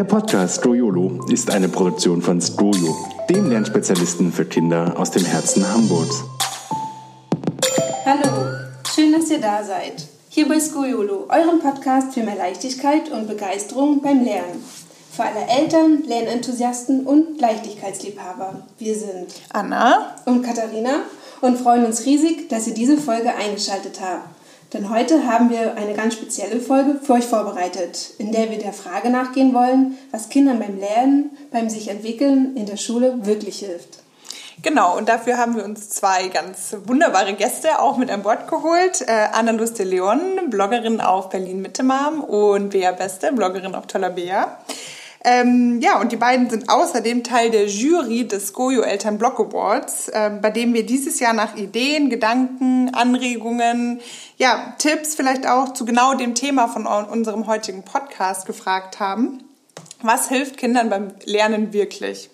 Der Podcast Stroyolo ist eine Produktion von Stroyo, dem Lernspezialisten für Kinder aus dem Herzen Hamburgs. Hallo, schön, dass ihr da seid. Hier bei Skoyolo, eurem Podcast für mehr Leichtigkeit und Begeisterung beim Lernen. Für alle Eltern, Lernenthusiasten und Leichtigkeitsliebhaber. Wir sind Anna und Katharina und freuen uns riesig, dass ihr diese Folge eingeschaltet habt. Denn heute haben wir eine ganz spezielle Folge für euch vorbereitet, in der wir der Frage nachgehen wollen, was Kindern beim Lernen, beim sich entwickeln in der Schule wirklich hilft. Genau, und dafür haben wir uns zwei ganz wunderbare Gäste auch mit an Bord geholt. Äh, Anna Luste Leon, Bloggerin auf Berlin Mitte Mom und Bea Beste, Bloggerin auf Toller Bea. Ähm, ja, und die beiden sind außerdem Teil der Jury des Goyo Eltern Blog Awards, äh, bei dem wir dieses Jahr nach Ideen, Gedanken, Anregungen, ja, Tipps vielleicht auch zu genau dem Thema von unserem heutigen Podcast gefragt haben. Was hilft Kindern beim Lernen wirklich?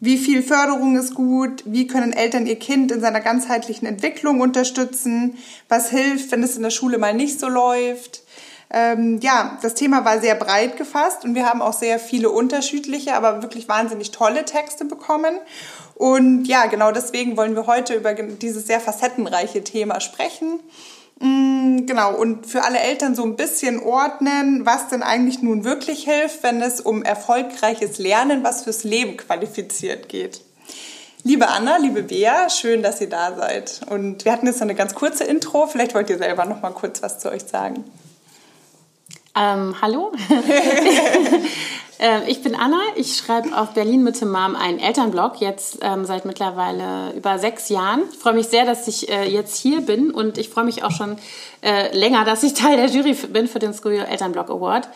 Wie viel Förderung ist gut? Wie können Eltern ihr Kind in seiner ganzheitlichen Entwicklung unterstützen? Was hilft, wenn es in der Schule mal nicht so läuft? Ähm, ja, das Thema war sehr breit gefasst und wir haben auch sehr viele unterschiedliche, aber wirklich wahnsinnig tolle Texte bekommen. Und ja, genau deswegen wollen wir heute über dieses sehr facettenreiche Thema sprechen. Mm, genau, und für alle Eltern so ein bisschen ordnen, was denn eigentlich nun wirklich hilft, wenn es um erfolgreiches Lernen, was fürs Leben qualifiziert geht. Liebe Anna, liebe Bea, schön, dass ihr da seid. Und wir hatten jetzt eine ganz kurze Intro. Vielleicht wollt ihr selber noch mal kurz was zu euch sagen. Ähm, hallo, ähm, ich bin Anna. Ich schreibe auf Berlin Mitte Mom einen Elternblog, jetzt ähm, seit mittlerweile über sechs Jahren. Ich freue mich sehr, dass ich äh, jetzt hier bin und ich freue mich auch schon äh, länger, dass ich Teil der Jury bin für den School Elternblog Award.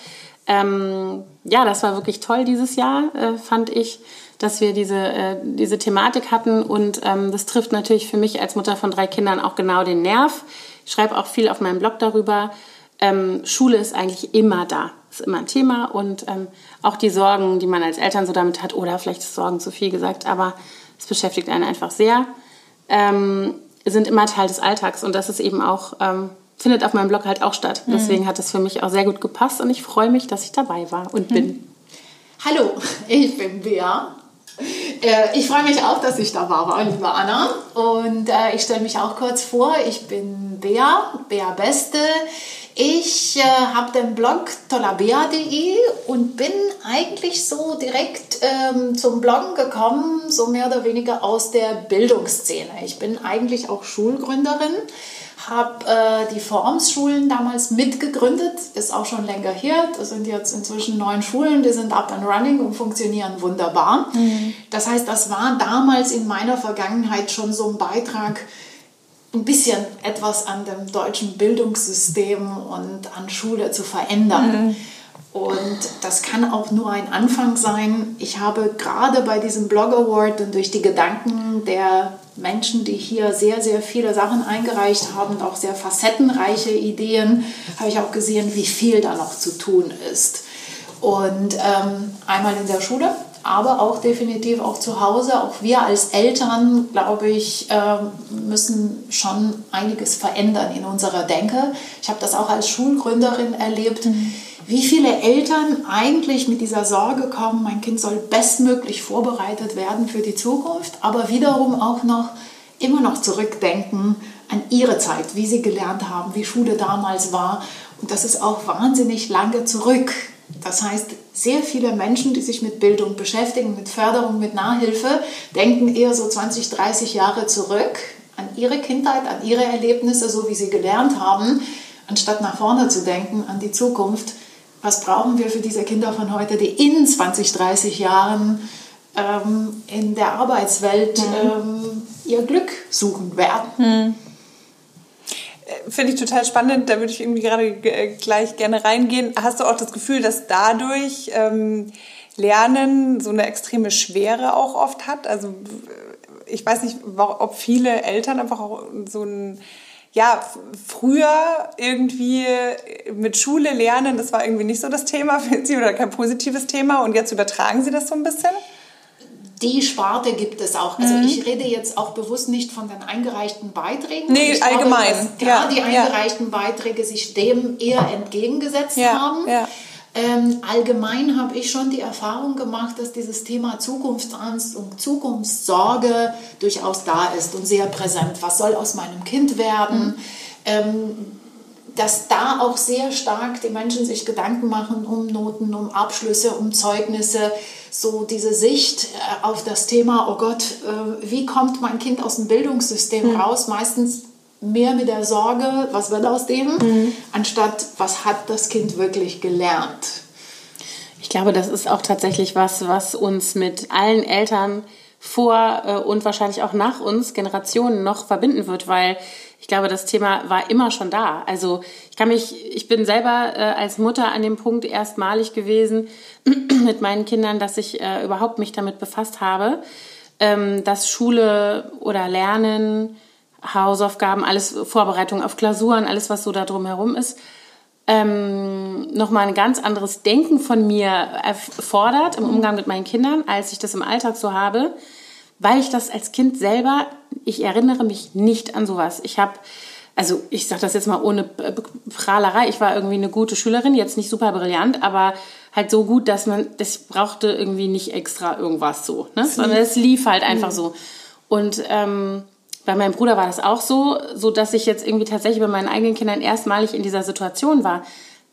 Ähm, ja, das war wirklich toll dieses Jahr, äh, fand ich, dass wir diese, äh, diese Thematik hatten und ähm, das trifft natürlich für mich als Mutter von drei Kindern auch genau den Nerv. Ich schreibe auch viel auf meinem Blog darüber ähm, Schule ist eigentlich immer da, ist immer ein Thema und ähm, auch die Sorgen, die man als Eltern so damit hat, oder vielleicht ist Sorgen zu viel gesagt, aber es beschäftigt einen einfach sehr, ähm, sind immer Teil des Alltags und das ist eben auch, ähm, findet auf meinem Blog halt auch statt. Mhm. Deswegen hat es für mich auch sehr gut gepasst und ich freue mich, dass ich dabei war und mhm. bin. Hallo, ich bin Bea äh, ich freue mich auch, dass ich da war, liebe Anna. Und äh, ich stelle mich auch kurz vor. Ich bin Bea, Bea Beste. Ich äh, habe den Blog tollabea.de und bin eigentlich so direkt ähm, zum Bloggen gekommen, so mehr oder weniger aus der Bildungsszene. Ich bin eigentlich auch Schulgründerin, habe äh, die Formschulen damals mitgegründet, ist auch schon länger her. Das sind jetzt inzwischen neun Schulen, die sind up and running und funktionieren wunderbar. Mhm. Das heißt, das war damals in meiner Vergangenheit schon so ein Beitrag, ein bisschen etwas an dem deutschen Bildungssystem und an Schule zu verändern. Mhm. Und das kann auch nur ein Anfang sein. Ich habe gerade bei diesem Blog Award und durch die Gedanken der Menschen, die hier sehr, sehr viele Sachen eingereicht haben, auch sehr facettenreiche Ideen, habe ich auch gesehen, wie viel da noch zu tun ist. Und ähm, einmal in der Schule, aber auch definitiv auch zu Hause. Auch wir als Eltern, glaube ich, ähm, müssen schon einiges verändern in unserer Denke. Ich habe das auch als Schulgründerin erlebt, mhm. wie viele Eltern eigentlich mit dieser Sorge kommen, mein Kind soll bestmöglich vorbereitet werden für die Zukunft, aber wiederum auch noch immer noch zurückdenken an ihre Zeit, wie sie gelernt haben, wie Schule damals war. Und das ist auch wahnsinnig lange zurück. Das heißt, sehr viele Menschen, die sich mit Bildung beschäftigen, mit Förderung, mit Nachhilfe, denken eher so 20, 30 Jahre zurück an ihre Kindheit, an ihre Erlebnisse, so wie sie gelernt haben, anstatt nach vorne zu denken, an die Zukunft. Was brauchen wir für diese Kinder von heute, die in 20, 30 Jahren ähm, in der Arbeitswelt mhm. ähm, ihr Glück suchen werden? Mhm. Finde ich total spannend, da würde ich irgendwie gerade gleich gerne reingehen. Hast du auch das Gefühl, dass dadurch ähm, Lernen so eine extreme Schwere auch oft hat? Also ich weiß nicht, ob viele Eltern einfach auch so ein ja, früher irgendwie mit Schule lernen, das war irgendwie nicht so das Thema für Sie oder kein positives Thema und jetzt übertragen Sie das so ein bisschen? Die Sparte gibt es auch. Also mhm. ich rede jetzt auch bewusst nicht von den eingereichten Beiträgen. Nee, allgemein. Glaube, ja, die eingereichten ja. Beiträge sich dem eher entgegengesetzt ja, haben. Ja. Ähm, allgemein habe ich schon die Erfahrung gemacht, dass dieses Thema Zukunftsangst und Zukunftssorge durchaus da ist und sehr präsent. Was soll aus meinem Kind werden? Mhm. Ähm, dass da auch sehr stark die Menschen sich Gedanken machen um Noten, um Abschlüsse, um Zeugnisse, so diese Sicht äh, auf das Thema, oh Gott, äh, wie kommt mein Kind aus dem Bildungssystem mhm. raus? Meistens mehr mit der Sorge, was wird aus dem, mhm. anstatt was hat das Kind wirklich gelernt. Ich glaube, das ist auch tatsächlich was, was uns mit allen Eltern vor äh, und wahrscheinlich auch nach uns Generationen noch verbinden wird, weil ich glaube, das Thema war immer schon da. Also ich kann mich, ich bin selber äh, als Mutter an dem Punkt erstmalig gewesen mit meinen Kindern, dass ich äh, überhaupt mich damit befasst habe, ähm, dass Schule oder Lernen, Hausaufgaben, alles Vorbereitung auf Klausuren, alles was so da drumherum ist, ähm, nochmal ein ganz anderes Denken von mir erfordert im Umgang mit meinen Kindern, als ich das im Alltag so habe weil ich das als Kind selber, ich erinnere mich nicht an sowas. Ich habe, also ich sage das jetzt mal ohne Prahlerei, ich war irgendwie eine gute Schülerin, jetzt nicht super brillant, aber halt so gut, dass man, das brauchte irgendwie nicht extra irgendwas so, ne? sondern es lief halt einfach mhm. so. Und ähm, bei meinem Bruder war das auch so, so dass ich jetzt irgendwie tatsächlich bei meinen eigenen Kindern erstmalig in dieser Situation war.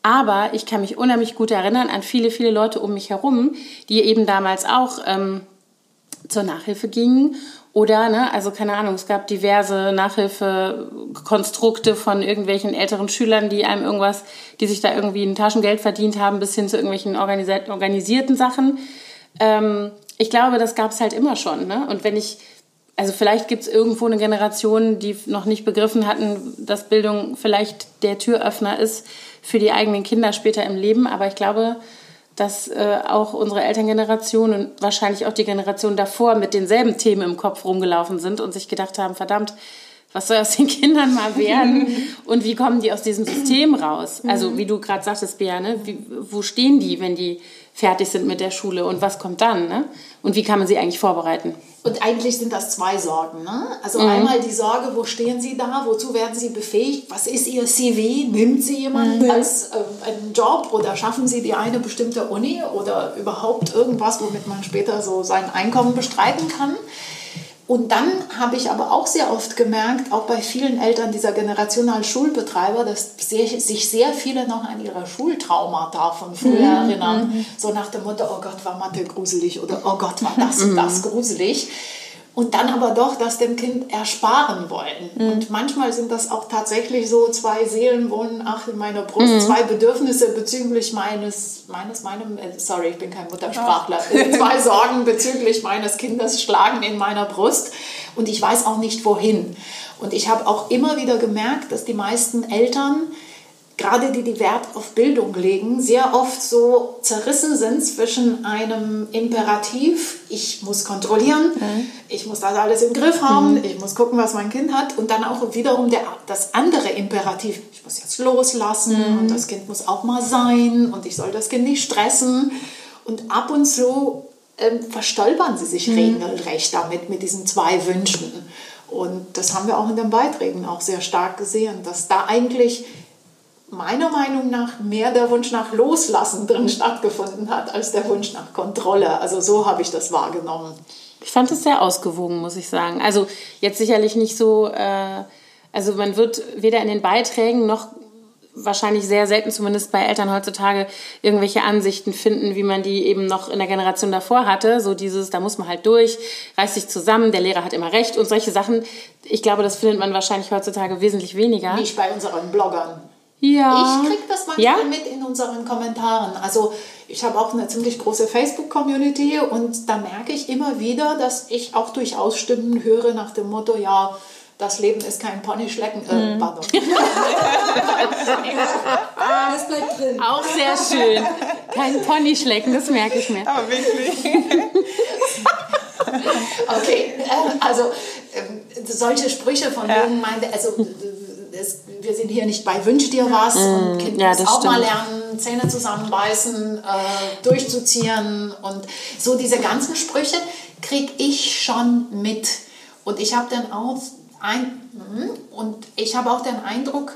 Aber ich kann mich unheimlich gut erinnern an viele, viele Leute um mich herum, die eben damals auch ähm, zur Nachhilfe gingen. Oder, ne, also keine Ahnung, es gab diverse Nachhilfekonstrukte von irgendwelchen älteren Schülern, die einem irgendwas, die sich da irgendwie ein Taschengeld verdient haben, bis hin zu irgendwelchen organisierten Sachen. Ähm, ich glaube, das gab es halt immer schon. Ne? Und wenn ich, also vielleicht gibt es irgendwo eine Generation, die noch nicht begriffen hatten, dass Bildung vielleicht der Türöffner ist für die eigenen Kinder später im Leben. Aber ich glaube, dass äh, auch unsere Elterngeneration und wahrscheinlich auch die Generation davor mit denselben Themen im Kopf rumgelaufen sind und sich gedacht haben, verdammt, was soll aus den Kindern mal werden und wie kommen die aus diesem System raus? Also wie du gerade sagtest, Bea, ne? wie, wo stehen die, wenn die fertig sind mit der Schule und was kommt dann? Ne? Und wie kann man sie eigentlich vorbereiten? Und eigentlich sind das zwei Sorgen. Ne? Also mhm. einmal die Sorge, wo stehen Sie da, wozu werden Sie befähigt, was ist Ihr CV, nimmt Sie jemand mhm. als äh, einen Job oder schaffen Sie die eine bestimmte Uni oder überhaupt irgendwas, womit man später so sein Einkommen bestreiten kann. Und dann habe ich aber auch sehr oft gemerkt, auch bei vielen Eltern dieser Generation als Schulbetreiber, dass sehr, sich sehr viele noch an ihre Schultraumata von früher mhm. erinnern. Mhm. So nach dem Motto, oh Gott, war Mathe gruselig oder oh Gott, war das und das gruselig und dann aber doch das dem Kind ersparen wollen. Mhm. Und manchmal sind das auch tatsächlich so zwei Seelen wohnen, ach, in meiner Brust, mhm. zwei Bedürfnisse bezüglich meines, meines, meinem, äh, sorry, ich bin kein Muttersprachler, zwei Sorgen bezüglich meines Kindes schlagen in meiner Brust und ich weiß auch nicht wohin. Und ich habe auch immer wieder gemerkt, dass die meisten Eltern gerade die, die Wert auf Bildung legen, sehr oft so zerrissen sind zwischen einem Imperativ, ich muss kontrollieren, mhm. ich muss das alles im Griff haben, mhm. ich muss gucken, was mein Kind hat, und dann auch wiederum der, das andere Imperativ, ich muss jetzt loslassen mhm. und das Kind muss auch mal sein und ich soll das Kind nicht stressen. Und ab und zu ähm, verstolpern sie sich mhm. regelrecht damit, mit diesen zwei Wünschen. Und das haben wir auch in den Beiträgen auch sehr stark gesehen, dass da eigentlich meiner Meinung nach mehr der Wunsch nach Loslassen drin stattgefunden hat, als der Wunsch nach Kontrolle. Also so habe ich das wahrgenommen. Ich fand es sehr ausgewogen, muss ich sagen. Also jetzt sicherlich nicht so, äh, also man wird weder in den Beiträgen noch wahrscheinlich sehr selten, zumindest bei Eltern heutzutage, irgendwelche Ansichten finden, wie man die eben noch in der Generation davor hatte. So dieses, da muss man halt durch, reißt sich zusammen, der Lehrer hat immer recht und solche Sachen. Ich glaube, das findet man wahrscheinlich heutzutage wesentlich weniger. Nicht bei unseren Bloggern. Ja. Ich kriege das manchmal ja? mit in unseren Kommentaren. Also ich habe auch eine ziemlich große Facebook-Community und da merke ich immer wieder, dass ich auch durchaus Stimmen höre nach dem Motto, ja, das Leben ist kein Ponyschlecken. Äh, pardon. das bleibt drin. Auch sehr schön. Kein Ponyschlecken, das merke ich mir. Aber wirklich. okay, äh, also äh, solche Sprüche von ja. jungen meinte, also es, wir sind hier nicht bei Wünsch dir was mm, und Kind ja, muss auch stimmt. mal lernen, Zähne zusammenbeißen, äh, durchzuziehen und so diese ganzen Sprüche kriege ich schon mit. Und ich habe dann auch ein, hm, und ich habe auch den Eindruck,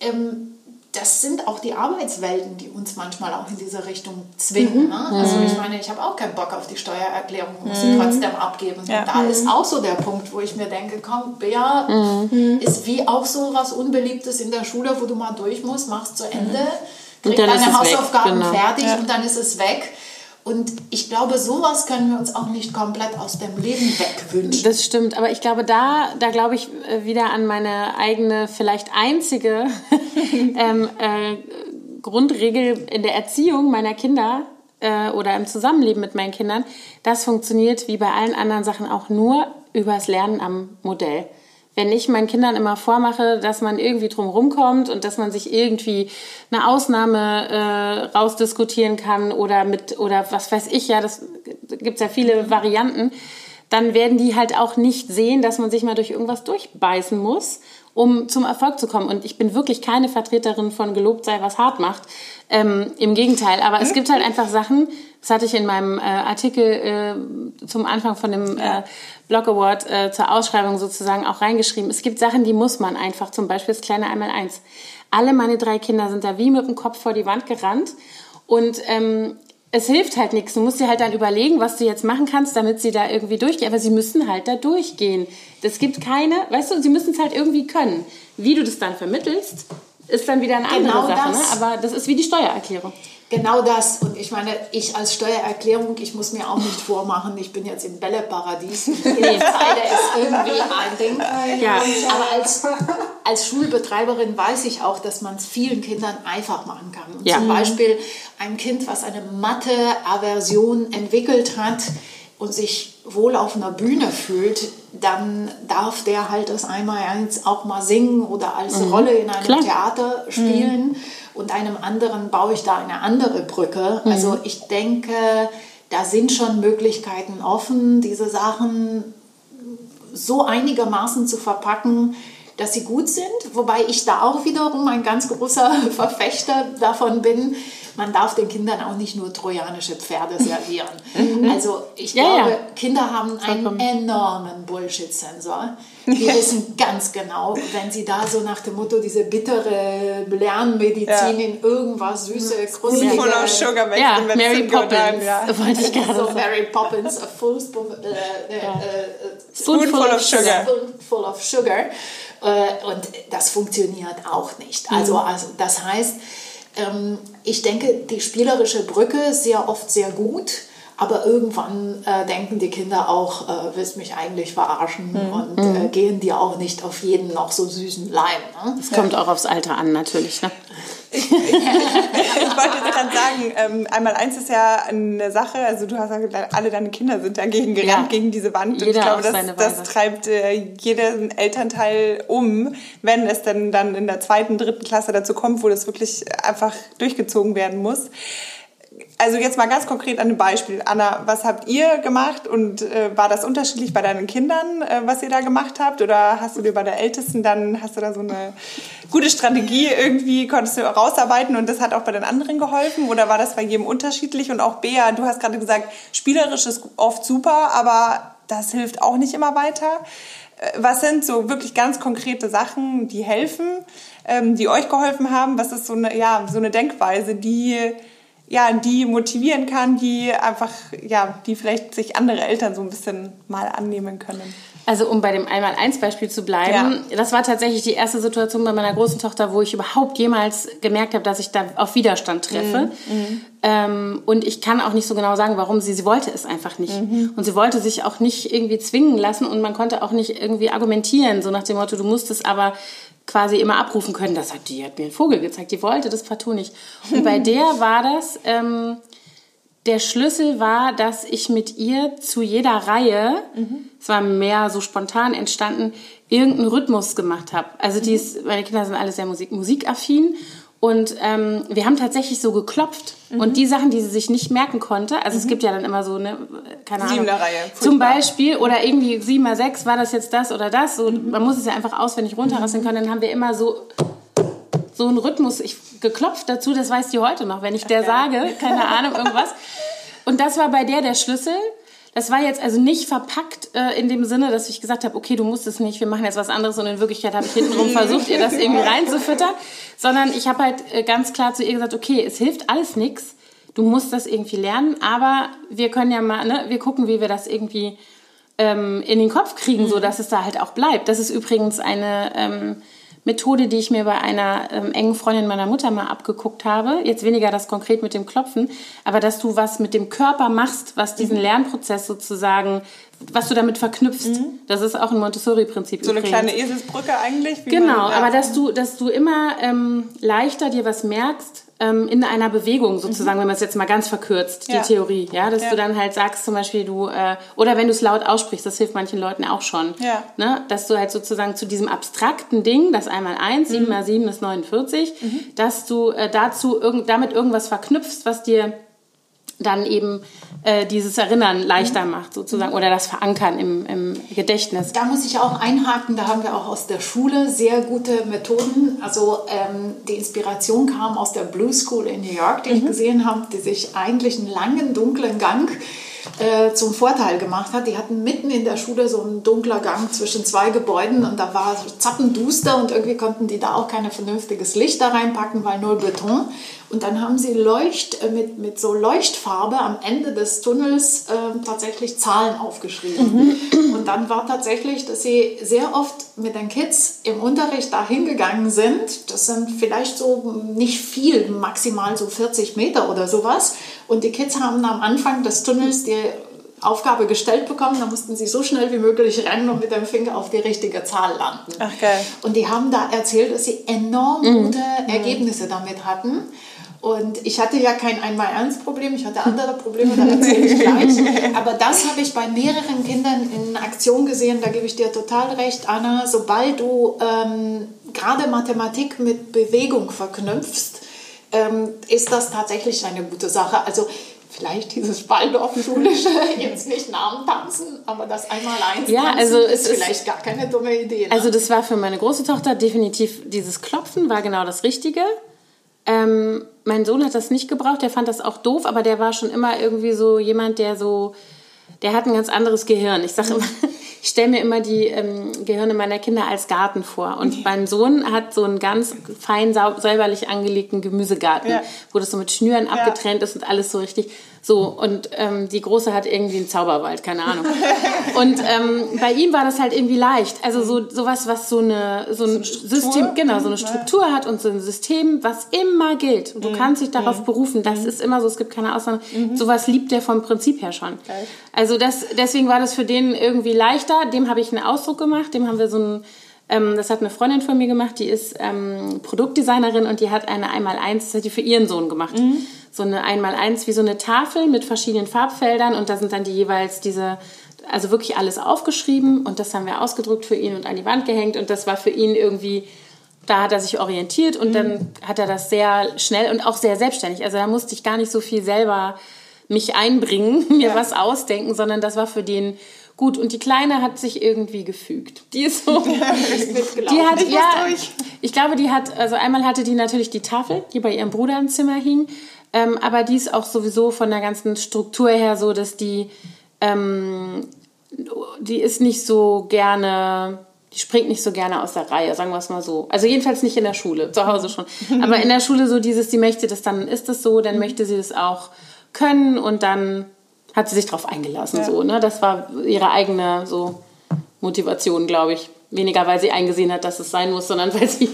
ähm, das sind auch die Arbeitswelten, die uns manchmal auch in diese Richtung zwingen. Mhm. Ne? Also ich meine, ich habe auch keinen Bock auf die Steuererklärung, muss sie mhm. trotzdem abgeben. Ja. Da ist mhm. auch so der Punkt, wo ich mir denke, komm, Bea, mhm. ist wie auch so was Unbeliebtes in der Schule, wo du mal durch musst, machst zu Ende, kriegst deine Hausaufgaben genau. fertig ja. und dann ist es weg. Und ich glaube, sowas können wir uns auch nicht komplett aus dem Leben wegwünschen. Das stimmt, aber ich glaube, da, da glaube ich äh, wieder an meine eigene, vielleicht einzige ähm, äh, Grundregel in der Erziehung meiner Kinder äh, oder im Zusammenleben mit meinen Kindern. Das funktioniert wie bei allen anderen Sachen auch nur übers Lernen am Modell wenn ich meinen Kindern immer vormache, dass man irgendwie drum rumkommt und dass man sich irgendwie eine Ausnahme äh, rausdiskutieren kann oder mit oder was weiß ich ja, das gibt's ja viele Varianten, dann werden die halt auch nicht sehen, dass man sich mal durch irgendwas durchbeißen muss, um zum Erfolg zu kommen. Und ich bin wirklich keine Vertreterin von gelobt sei, was hart macht. Ähm, Im Gegenteil. Aber es gibt halt einfach Sachen, das hatte ich in meinem äh, Artikel äh, zum Anfang von dem äh, Blog Award äh, zur Ausschreibung sozusagen auch reingeschrieben. Es gibt Sachen, die muss man einfach, zum Beispiel das kleine Einmaleins. Alle meine drei Kinder sind da wie mit dem Kopf vor die Wand gerannt. Und ähm, es hilft halt nichts. Du musst dir halt dann überlegen, was du jetzt machen kannst, damit sie da irgendwie durchgehen. Aber sie müssen halt da durchgehen. Das gibt keine, weißt du, sie müssen es halt irgendwie können. Wie du das dann vermittelst, ist dann wieder eine genau andere Sache. Ne? Aber das ist wie die Steuererklärung. Genau das. Und ich meine, ich als Steuererklärung, ich muss mir auch nicht vormachen, ich bin jetzt im Bälleparadies. Jede Zeile ist irgendwie ein Ding. Ja. Aber als, als Schulbetreiberin weiß ich auch, dass man es vielen Kindern einfach machen kann. Und ja. Zum Beispiel ein Kind, was eine Mathe-Aversion entwickelt hat, und sich wohl auf einer Bühne fühlt, dann darf der halt das einmal eins auch mal singen oder als mhm. Rolle in einem Klar. Theater spielen. Mhm und einem anderen baue ich da eine andere Brücke. Mhm. Also ich denke, da sind schon Möglichkeiten offen, diese Sachen so einigermaßen zu verpacken, dass sie gut sind. Wobei ich da auch wiederum ein ganz großer Verfechter davon bin, man darf den Kindern auch nicht nur trojanische Pferde servieren. Mhm. Also ich ja, glaube, ja. Kinder haben einen enormen Bullshit-Sensor. Die wissen ganz genau, wenn sie da so nach dem Motto diese bittere Lernmedizin ja. in irgendwas süße, krusselige... Spoonful of Sugar, wenn ja, Mary Poppins. Ja. Wollte ich gerade so Mary Poppins, a full spoon, äh, äh, äh, spoonful of sugar. Spoonful of sugar. Äh, und das funktioniert auch nicht. Also, mhm. also das heißt, ähm, ich denke, die spielerische Brücke ist sehr oft sehr gut. Aber irgendwann äh, denken die Kinder auch, äh, willst mich eigentlich verarschen mhm. und äh, mhm. gehen dir auch nicht auf jeden noch so süßen Leim. Ne? Das kommt auch aufs Alter an, natürlich. Ne? ich wollte gerade sagen, ähm, einmal eins ist ja eine Sache, also du hast gesagt, alle deine Kinder sind dagegen gerannt, ja. gegen diese Wand. Und Jeder ich glaube, das, das treibt äh, jeden Elternteil um, wenn es dann, dann in der zweiten, dritten Klasse dazu kommt, wo das wirklich einfach durchgezogen werden muss also jetzt mal ganz konkret an einem Beispiel. Anna, was habt ihr gemacht und äh, war das unterschiedlich bei deinen Kindern, äh, was ihr da gemacht habt? Oder hast du dir bei der Ältesten dann, hast du da so eine gute Strategie irgendwie, konntest du rausarbeiten und das hat auch bei den anderen geholfen? Oder war das bei jedem unterschiedlich? Und auch Bea, du hast gerade gesagt, spielerisch ist oft super, aber das hilft auch nicht immer weiter. Äh, was sind so wirklich ganz konkrete Sachen, die helfen, ähm, die euch geholfen haben? Was ist so eine, ja, so eine Denkweise, die ja, die motivieren kann, die einfach, ja, die vielleicht sich andere Eltern so ein bisschen mal annehmen können. Also um bei dem Einmal-Eins-Beispiel zu bleiben, ja. das war tatsächlich die erste Situation bei meiner großen Tochter, wo ich überhaupt jemals gemerkt habe, dass ich da auf Widerstand treffe. Mhm. Ähm, und ich kann auch nicht so genau sagen, warum sie, sie wollte es einfach nicht. Mhm. Und sie wollte sich auch nicht irgendwie zwingen lassen und man konnte auch nicht irgendwie argumentieren, so nach dem Motto, du musst es aber quasi immer abrufen können. Das hat die hat mir einen Vogel gezeigt, die wollte das partout nicht. Und bei der war das, ähm, der Schlüssel war, dass ich mit ihr zu jeder Reihe, mhm. es war mehr so spontan entstanden, irgendeinen Rhythmus gemacht habe. Also die ist, meine Kinder sind alle sehr musik musikaffin und ähm, wir haben tatsächlich so geklopft. Mhm. Und die Sachen, die sie sich nicht merken konnte, also mhm. es gibt ja dann immer so eine, keine Ahnung. Siebener Reihe. Furchtbar. Zum Beispiel, oder irgendwie sieben mal sechs, war das jetzt das oder das? So, mhm. Man muss es ja einfach auswendig runterrasseln können. Dann haben wir immer so, so einen Rhythmus ich, geklopft dazu, das weiß die heute noch. Wenn ich der sage, keine Ahnung, irgendwas. Und das war bei der der Schlüssel. Das war jetzt also nicht verpackt äh, in dem Sinne, dass ich gesagt habe, okay, du musst es nicht, wir machen jetzt was anderes und in Wirklichkeit habe ich hintenrum versucht, ihr das irgendwie reinzufüttern, sondern ich habe halt äh, ganz klar zu ihr gesagt, okay, es hilft alles nichts. Du musst das irgendwie lernen, aber wir können ja mal, ne, wir gucken, wie wir das irgendwie ähm, in den Kopf kriegen, mhm. so dass es da halt auch bleibt. Das ist übrigens eine ähm, Methode, die ich mir bei einer ähm, engen Freundin meiner Mutter mal abgeguckt habe. Jetzt weniger das konkret mit dem Klopfen, aber dass du was mit dem Körper machst, was diesen mhm. Lernprozess sozusagen was du damit verknüpfst. Mhm. Das ist auch ein Montessori-Prinzip. So eine kleine Eselsbrücke eigentlich. genau, aber dass du, dass du immer ähm, leichter dir was merkst, ähm, in einer Bewegung sozusagen, mhm. wenn man es jetzt mal ganz verkürzt, die ja. Theorie, ja, dass ja. du dann halt sagst zum Beispiel du, äh, oder wenn du es laut aussprichst, das hilft manchen Leuten auch schon, ja. ne, dass du halt sozusagen zu diesem abstrakten Ding, das einmal eins, sieben mhm. mal sieben ist 49, mhm. dass du äh, dazu irg damit irgendwas verknüpfst, was dir dann eben äh, dieses Erinnern leichter mhm. macht sozusagen oder das Verankern im, im Gedächtnis. Da muss ich auch einhaken, da haben wir auch aus der Schule sehr gute Methoden. Also ähm, die Inspiration kam aus der Blue School in New York, die mhm. ich gesehen habe, die sich eigentlich einen langen, dunklen Gang äh, zum Vorteil gemacht hat. Die hatten mitten in der Schule so einen dunkler Gang zwischen zwei Gebäuden und da war zappenduster und irgendwie konnten die da auch kein vernünftiges Licht da reinpacken, weil nur Beton. Und dann haben sie Leucht, äh, mit, mit so Leuchtfarbe am Ende des Tunnels äh, tatsächlich Zahlen aufgeschrieben. Mhm. Und dann war tatsächlich, dass sie sehr oft mit den Kids im Unterricht da hingegangen sind. Das sind vielleicht so nicht viel, maximal so 40 Meter oder sowas. Und die Kids haben am Anfang des Tunnels die Aufgabe gestellt bekommen, da mussten sie so schnell wie möglich rennen und mit dem Finger auf die richtige Zahl landen. Ach, geil. Und die haben da erzählt, dass sie enorm mhm. gute Ergebnisse damit hatten. Und ich hatte ja kein Einmal-Eins-Problem, ich hatte andere Probleme, da erzähle ich gleich. Aber das habe ich bei mehreren Kindern in Aktion gesehen, da gebe ich dir total recht, Anna. Sobald du ähm, gerade Mathematik mit Bewegung verknüpfst, ähm, ist das tatsächlich eine gute Sache. Also vielleicht dieses Waldorf-schulische, jetzt nicht Namen tanzen, aber das einmal eins ja, also ist vielleicht gar keine dumme Idee. Ne? Also das war für meine große Tochter definitiv, dieses Klopfen war genau das Richtige. Ähm, mein Sohn hat das nicht gebraucht, der fand das auch doof, aber der war schon immer irgendwie so jemand, der so, der hat ein ganz anderes Gehirn. Ich sage immer, ich stelle mir immer die ähm, Gehirne meiner Kinder als Garten vor. Und mein Sohn hat so einen ganz fein säuberlich angelegten Gemüsegarten, ja. wo das so mit Schnüren abgetrennt ja. ist und alles so richtig. So, und ähm, die Große hat irgendwie einen Zauberwald, keine Ahnung. und ähm, bei ihm war das halt irgendwie leicht. Also so sowas, was so eine so ein so System, genau, so eine Struktur hat und so ein System, was immer gilt. Und du mhm. kannst dich darauf mhm. berufen. Das mhm. ist immer so, es gibt keine Ausnahme. Mhm. Sowas liebt der vom Prinzip her schon. Geil. Also das, deswegen war das für den irgendwie leichter. Dem habe ich einen Ausdruck gemacht, dem haben wir so ein ähm, das hat eine Freundin von mir gemacht, die ist ähm, Produktdesignerin und die hat eine Einmal-Eins, das hat die für ihren Sohn gemacht. Mhm. So eine Einmal-Eins wie so eine Tafel mit verschiedenen Farbfeldern und da sind dann die jeweils diese, also wirklich alles aufgeschrieben und das haben wir ausgedruckt für ihn und an die Wand gehängt und das war für ihn irgendwie, da hat er sich orientiert und mhm. dann hat er das sehr schnell und auch sehr selbstständig. Also da musste ich gar nicht so viel selber mich einbringen, mir ja. was ausdenken, sondern das war für den Gut, und die Kleine hat sich irgendwie gefügt. Die ist so. die hat, ja, ich glaube, die hat, also einmal hatte die natürlich die Tafel, die bei ihrem Bruder im Zimmer hing. Ähm, aber die ist auch sowieso von der ganzen Struktur her so, dass die, ähm, die ist nicht so gerne, die springt nicht so gerne aus der Reihe, sagen wir es mal so. Also jedenfalls nicht in der Schule, zu Hause schon. Aber in der Schule so dieses, die möchte das, dann ist das so, dann möchte sie das auch können und dann hat sie sich darauf eingelassen. Ja. So, ne? Das war ihre eigene so Motivation, glaube ich. Weniger, weil sie eingesehen hat, dass es sein muss, sondern weil sie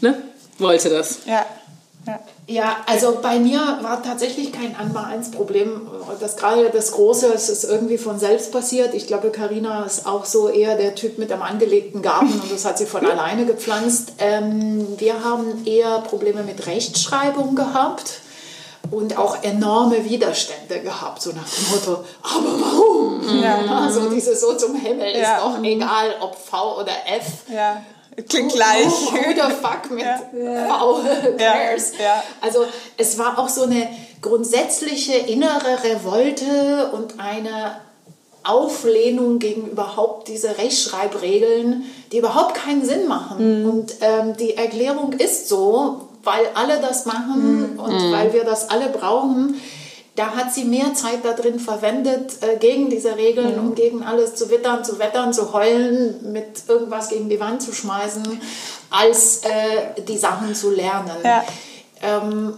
ne, wollte das. Ja. Ja. ja, also bei mir war tatsächlich kein Einmal-Eins-Problem. Das gerade das Große, es ist irgendwie von selbst passiert. Ich glaube, Karina ist auch so eher der Typ mit einem angelegten Garten und das hat sie von alleine gepflanzt. Ähm, wir haben eher Probleme mit Rechtschreibung gehabt und auch enorme Widerstände gehabt, so nach dem Motto, aber warum? Ja. Also dieses so zum Himmel ja. ist doch egal, ob V oder F. Ja. Klingt gleich. Who the fuck mit ja. V cares? Ja. Also es war auch so eine grundsätzliche innere Revolte und eine Auflehnung gegen überhaupt diese Rechtschreibregeln, die überhaupt keinen Sinn machen. Mhm. Und ähm, die Erklärung ist so, weil alle das machen mhm. und mhm. weil wir das alle brauchen. Da hat sie mehr Zeit da drin verwendet, äh, gegen diese Regeln und gegen alles zu wittern, zu wettern, zu heulen, mit irgendwas gegen die Wand zu schmeißen, als äh, die Sachen zu lernen. Ja. Ähm,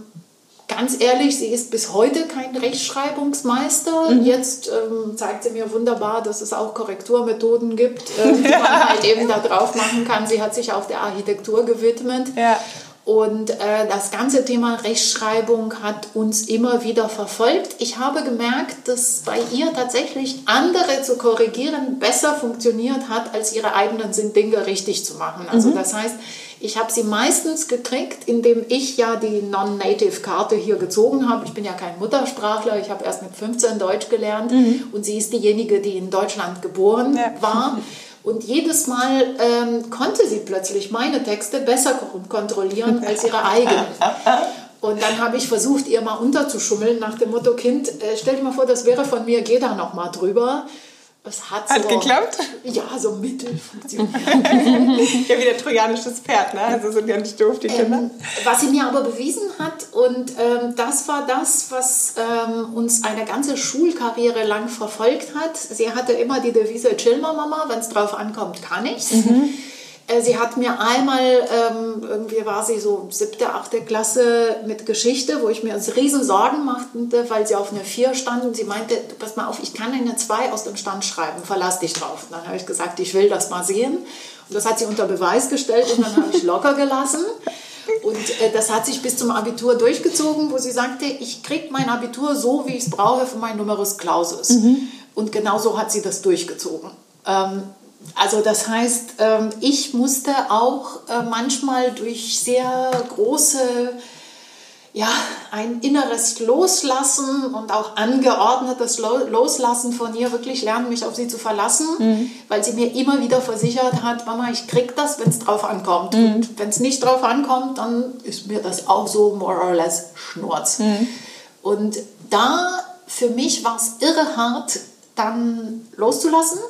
ganz ehrlich, sie ist bis heute kein Rechtschreibungsmeister. Jetzt ähm, zeigt sie mir wunderbar, dass es auch Korrekturmethoden gibt, äh, die man halt eben da drauf machen kann. Sie hat sich auch der Architektur gewidmet. Ja. Und äh, das ganze Thema Rechtschreibung hat uns immer wieder verfolgt. Ich habe gemerkt, dass bei ihr tatsächlich andere zu korrigieren besser funktioniert hat, als ihre eigenen Dinge richtig zu machen. Also das heißt, ich habe sie meistens gekriegt, indem ich ja die Non-Native-Karte hier gezogen habe. Ich bin ja kein Muttersprachler, ich habe erst mit 15 Deutsch gelernt und sie ist diejenige, die in Deutschland geboren Ja. war. Und jedes Mal ähm, konnte sie plötzlich meine Texte besser ko- kontrollieren als ihre eigenen. Und dann habe ich versucht, ihr mal unterzuschummeln nach dem Motto, Kind, äh, stell dir mal vor, das wäre von mir, geh da noch mal drüber. Es hat, Hat so, geklappt? Ja, so mittel funktioniert. Ja, wie der trojanisches Pferd, ne? Also sind ja nicht doof, die Kinder. Ähm, was sie mir aber bewiesen hat, und ähm, das war das, was ähm, uns eine ganze Schulkarriere lang verfolgt hat. Sie hatte immer die Devise, chill mal Mama, wenn es drauf ankommt, kann ich's. Äh, Sie hat mir einmal, ähm, irgendwie war sie so siebte, achte Klasse mit Geschichte, wo ich mir also riesen Sorgen machte, weil sie auf eine vier stand und sie meinte, du pass mal auf, ich kann eine zwei aus dem Stand schreiben, verlass dich drauf. Und dann habe ich gesagt, ich will das mal sehen. Und das hat sie unter Beweis gestellt und dann habe ich locker gelassen. Und äh, das hat sich bis zum Abitur durchgezogen, wo sie sagte, ich kriege mein Abitur so, wie ich es brauche für mein Numerus Clausus. Und genau so hat sie das durchgezogen. Ähm, also das heißt, ähm, ich musste auch äh, manchmal durch sehr große, ja, ein inneres Loslassen und auch angeordnetes Lo Loslassen von ihr wirklich lernen, mich auf sie zu verlassen, weil sie mir immer wieder versichert hat, Mama, ich krieg das, wenn es drauf ankommt. Und wenn es nicht drauf ankommt, dann ist mir das auch so more or less Schnurz. Und da für mich war es irre hart, dann loszulassen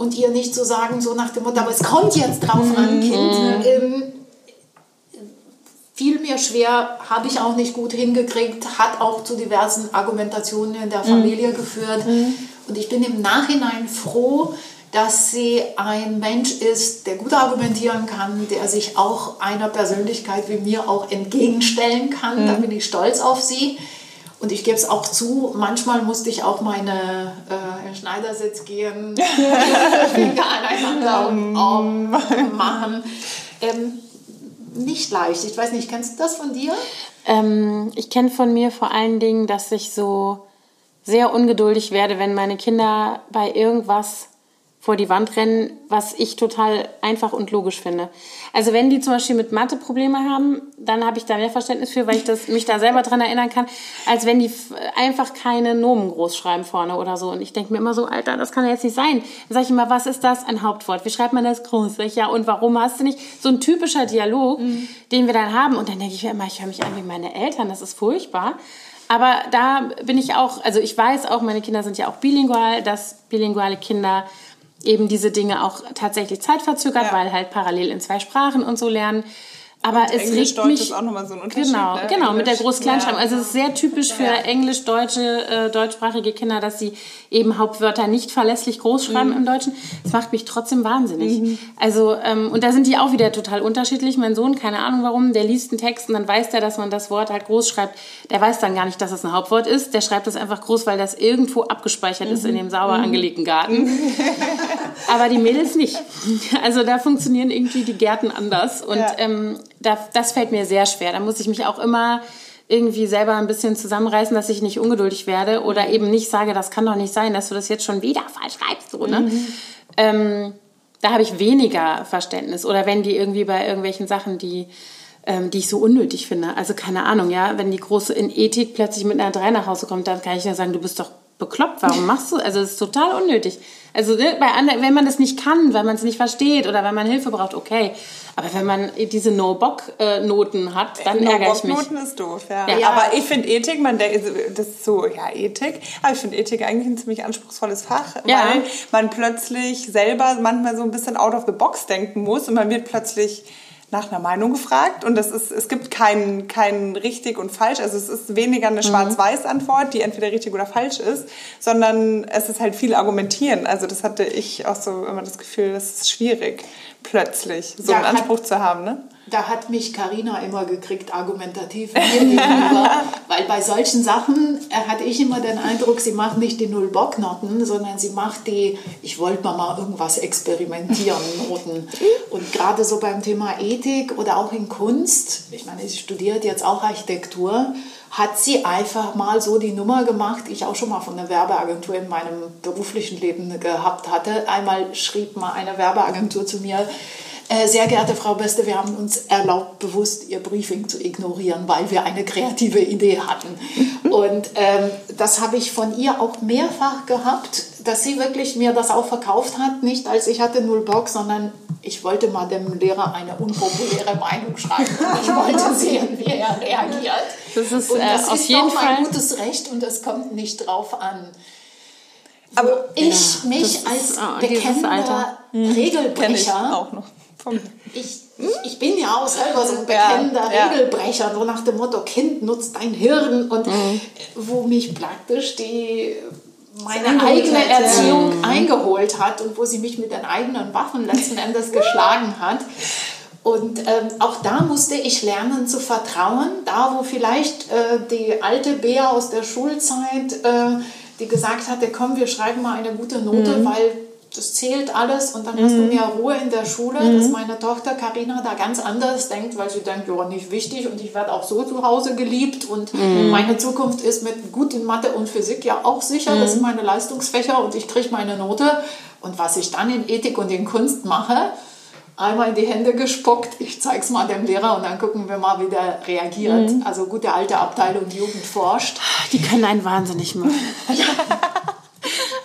und ihr nicht zu sagen, so nach dem Motto, aber es kommt jetzt drauf an, Kind. Ähm, fiel mir schwer, habe ich auch nicht gut hingekriegt, hat auch zu diversen Argumentationen in der Familie geführt. Und ich bin im Nachhinein froh, dass sie ein Mensch ist, der gut argumentieren kann, der sich auch einer Persönlichkeit wie mir auch entgegenstellen kann. Da bin ich stolz auf sie. Und ich gebe es auch zu, manchmal musste ich auch meine äh, Schneidersitz gehen, Finger aneinander um, um, machen. Ähm, nicht leicht. Ich weiß nicht, kennst du das von dir? Ähm, ich kenne von mir vor allen Dingen, dass ich so sehr ungeduldig werde, wenn meine Kinder bei irgendwas vor die Wand rennen, was ich total einfach und logisch finde. Also wenn die zum Beispiel mit Mathe Probleme haben, dann habe ich da mehr Verständnis für, weil ich das, mich da selber dran erinnern kann, als wenn die einfach keine Nomen groß schreiben vorne oder so. Und ich denke mir immer so, Alter, das kann ja jetzt nicht sein. Dann sage ich immer, was ist das? Ein Hauptwort. Wie schreibt man das groß? Ja, und warum hast du nicht? So ein typischer Dialog, den wir dann haben. Und dann denke ich mir immer, ich höre mich an wie meine Eltern, das ist furchtbar. Aber da bin ich auch, also ich weiß auch, meine Kinder sind ja auch bilingual, dass bilinguale Kinder eben diese Dinge auch tatsächlich zeitverzögert, Ja. weil halt parallel in zwei Sprachen und so lernen. Aber es Englisch, regt mich ist auch nochmal so ein Unterschied. Genau, ne? genau, mit der. Groß-Kleinschreibung. Ja. Also es ist sehr typisch für englisch-deutsche, äh, deutschsprachige Kinder, dass sie eben Hauptwörter nicht verlässlich groß Mhm. schreiben im Deutschen. Das macht mich trotzdem wahnsinnig. Also, ähm, und da sind die auch wieder total unterschiedlich. Mein Sohn, keine Ahnung warum, der liest einen Text und dann weiß der, dass man das Wort halt groß schreibt. Der weiß dann gar nicht, dass es ein Hauptwort ist. Der schreibt es einfach groß, weil das irgendwo abgespeichert ist Mhm. in dem sauber angelegten Garten. Aber die Mädels nicht. Also da funktionieren irgendwie die Gärten anders. Und Ja. ähm, da, das fällt mir sehr schwer. Da muss ich mich auch immer irgendwie selber ein bisschen zusammenreißen, dass ich nicht ungeduldig werde oder eben nicht sage, das kann doch nicht sein, dass du das jetzt schon wieder falsch schreibst. So, ne? ähm, da habe ich weniger Verständnis. Oder wenn die irgendwie bei irgendwelchen Sachen, die, ähm, die ich so unnötig finde, also keine Ahnung, ja, wenn die Große in Ethik plötzlich mit einer 3 nach Hause kommt, dann kann ich ja sagen, du bist doch bekloppt, warum machst du? Also es ist total unnötig. Also ne, bei anderen, wenn man das nicht kann, weil man es nicht versteht oder wenn man Hilfe braucht, okay. Aber wenn man diese No-Bock-Noten hat, dann ärgere ich mich. Noten ist doof, ja. Ja. Aber ich finde Ethik, man denkt, das ist so, ja, Ethik. Aber ich finde Ethik eigentlich ein ziemlich anspruchsvolles Fach, Ja. weil man plötzlich selber manchmal so ein bisschen out of the box denken muss und man wird plötzlich nach einer Meinung gefragt und das ist, es gibt kein, kein richtig und falsch. Also es ist weniger eine Schwarz-Weiß-Antwort, die entweder richtig oder falsch ist, sondern es ist halt viel Argumentieren. Also das hatte ich auch so immer das Gefühl, das ist schwierig, plötzlich so Ja, einen hat- Anspruch zu haben. Ne? Da hat mich Karina immer gekriegt, argumentativ gegenüber. Weil bei solchen Sachen äh, hatte ich immer den Eindruck, sie macht nicht die Null-Bock-Noten, sondern sie macht die, ich wollte mal, mal irgendwas experimentieren, Noten. Und gerade so beim Thema Ethik oder auch in Kunst, ich meine, sie studiert jetzt auch Architektur, hat sie einfach mal so die Nummer gemacht, die ich auch schon mal von einer Werbeagentur in meinem beruflichen Leben gehabt hatte. Einmal schrieb mal eine Werbeagentur zu mir, äh, sehr geehrte Frau Beste, wir haben uns erlaubt, bewusst Ihr Briefing zu ignorieren, weil wir eine kreative Idee hatten. Und ähm, das habe ich von ihr auch mehrfach gehabt, dass sie wirklich mir das auch verkauft hat. Nicht als ich hatte null Bock, sondern ich wollte mal dem Lehrer eine unpopuläre Meinung schreiben. Und ich wollte sehen, wie er reagiert. Das ist, und äh, das auf ist jeden Fall- gutes Recht und es kommt nicht drauf an. Aber Aber ich Ja, mich das ist, als ah, bekennender Alter. kenne ich Regelbrecher auch noch. Ich, ich bin ja auch selber so ein bekennender ja. Regelbrecher, so nach dem Motto, Kind nutzt dein Hirn und wo mich praktisch die meine eigene hat, ja. Erziehung eingeholt hat und wo sie mich mit den eigenen Waffen letzten Endes geschlagen hat. Und ähm, auch da musste ich lernen zu vertrauen, da wo vielleicht äh, die alte Bea aus der Schulzeit, äh, die gesagt hatte, komm, wir schreiben mal eine gute Note, weil das zählt alles und dann hast du mehr Ruhe in der Schule, dass meine Tochter Karina da ganz anders denkt, weil sie denkt, ja, nicht wichtig und ich werde auch so zu Hause geliebt und meine Zukunft ist mit gut in Mathe und Physik ja auch sicher, das sind meine Leistungsfächer und ich kriege meine Note. Und was ich dann in Ethik und in Kunst mache, einmal in die Hände gespuckt, ich zeig's mal dem Lehrer und dann gucken wir mal, wie der reagiert. Also gute alte Abteilung Jugend forscht. Die können einen wahnsinnig machen.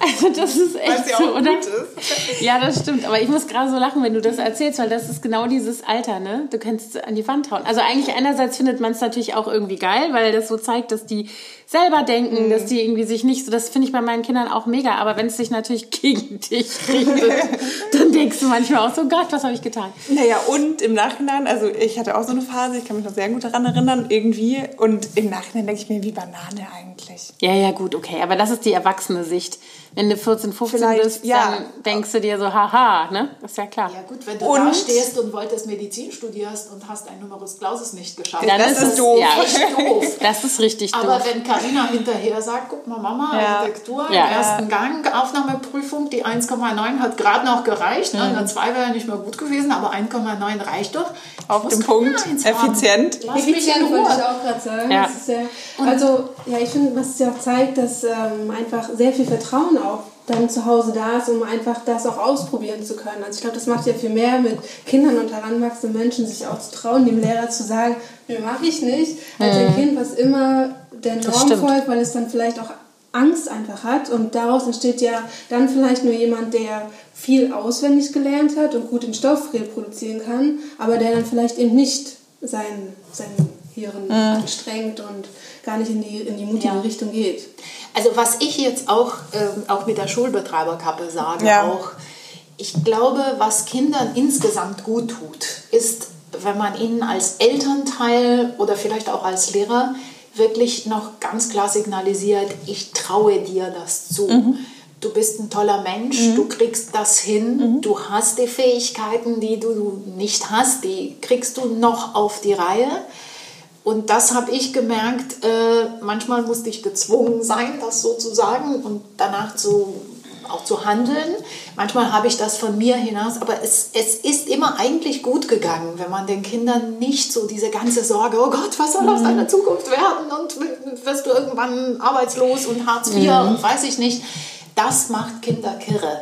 Also das ist echt sie so, auch oder? gut ist. Ja, das stimmt. Aber ich muss gerade so lachen, wenn du das erzählst, weil das ist genau dieses Alter, ne? Du kannst an die Wand hauen. Also eigentlich einerseits findet man es natürlich auch irgendwie geil, weil das so zeigt, dass die selber denken, dass die irgendwie sich nicht so, das finde ich bei meinen Kindern auch mega. Aber wenn es sich natürlich gegen dich richtet, dann denkst du manchmal auch so, Gott, was habe ich getan? Naja, und im Nachhinein, also ich hatte auch so eine Phase, ich kann mich noch sehr gut daran erinnern, irgendwie. Und im Nachhinein denke ich mir, wie Banane eigentlich. Ja, ja, gut, okay. Aber das ist die erwachsene Sicht. Wenn du 14, 15 Vielleicht, bist, ja. dann denkst du dir so, haha, ne? Das ist ja klar. Ja gut, wenn du Und- da stehst und wolltest Medizin studierst und hast ein Numerus Clausus nicht geschafft, Dann das ist ist es doof. Ja, echt doof. Das ist richtig Aber doof. wenn Karina hinterher sagt, guck mal Mama, Ja. Architektur Ja. im ersten Gang, Aufnahmeprüfung, die 1,9 hat gerade noch gereicht, ne? eine 2 wäre ja nicht mehr gut gewesen, aber 1,9 reicht doch. Ich Auf keine Punkt, effizient. Effizient wollte ich auch gerade sagen. Ja. Das ist ja, also, ja, ich finde, was es ja zeigt, dass ähm, einfach sehr viel Vertrauen auch dann zu Hause da ist, um einfach das auch ausprobieren zu können. Also ich glaube, das macht ja viel mehr mit Kindern und heranwachsenden Menschen, sich auch zu trauen, dem Lehrer zu sagen, nö, mache ich nicht, als ein Kind, was immer der Norm folgt, weil es dann vielleicht auch Angst einfach hat und daraus entsteht ja dann vielleicht nur jemand, der viel auswendig gelernt hat und gut den Stoff reproduzieren kann, aber der dann vielleicht eben nicht sein, sein Hirn anstrengt und gar nicht in die, in die mutige Ja. Richtung geht. Also was ich jetzt auch, ähm, auch mit der Schulbetreiberkappe sage, Ja. auch, ich glaube, was Kindern insgesamt gut tut, ist, wenn man ihnen als Elternteil oder vielleicht auch als Lehrer wirklich noch ganz klar signalisiert, ich traue dir das zu. Du bist ein toller Mensch, du kriegst das hin, du hast die Fähigkeiten, die du nicht hast, die kriegst du noch auf die Reihe. Und das habe ich gemerkt, äh, manchmal musste ich gezwungen sein, das so zu sagen und danach zu, auch zu handeln. Manchmal habe ich das von mir hinaus, aber es, es ist immer eigentlich gut gegangen, wenn man den Kindern nicht so diese ganze Sorge, oh Gott, was soll aus deiner Zukunft werden und wirst du irgendwann arbeitslos und Hartz IV und weiß ich nicht. Das macht Kinder kirre.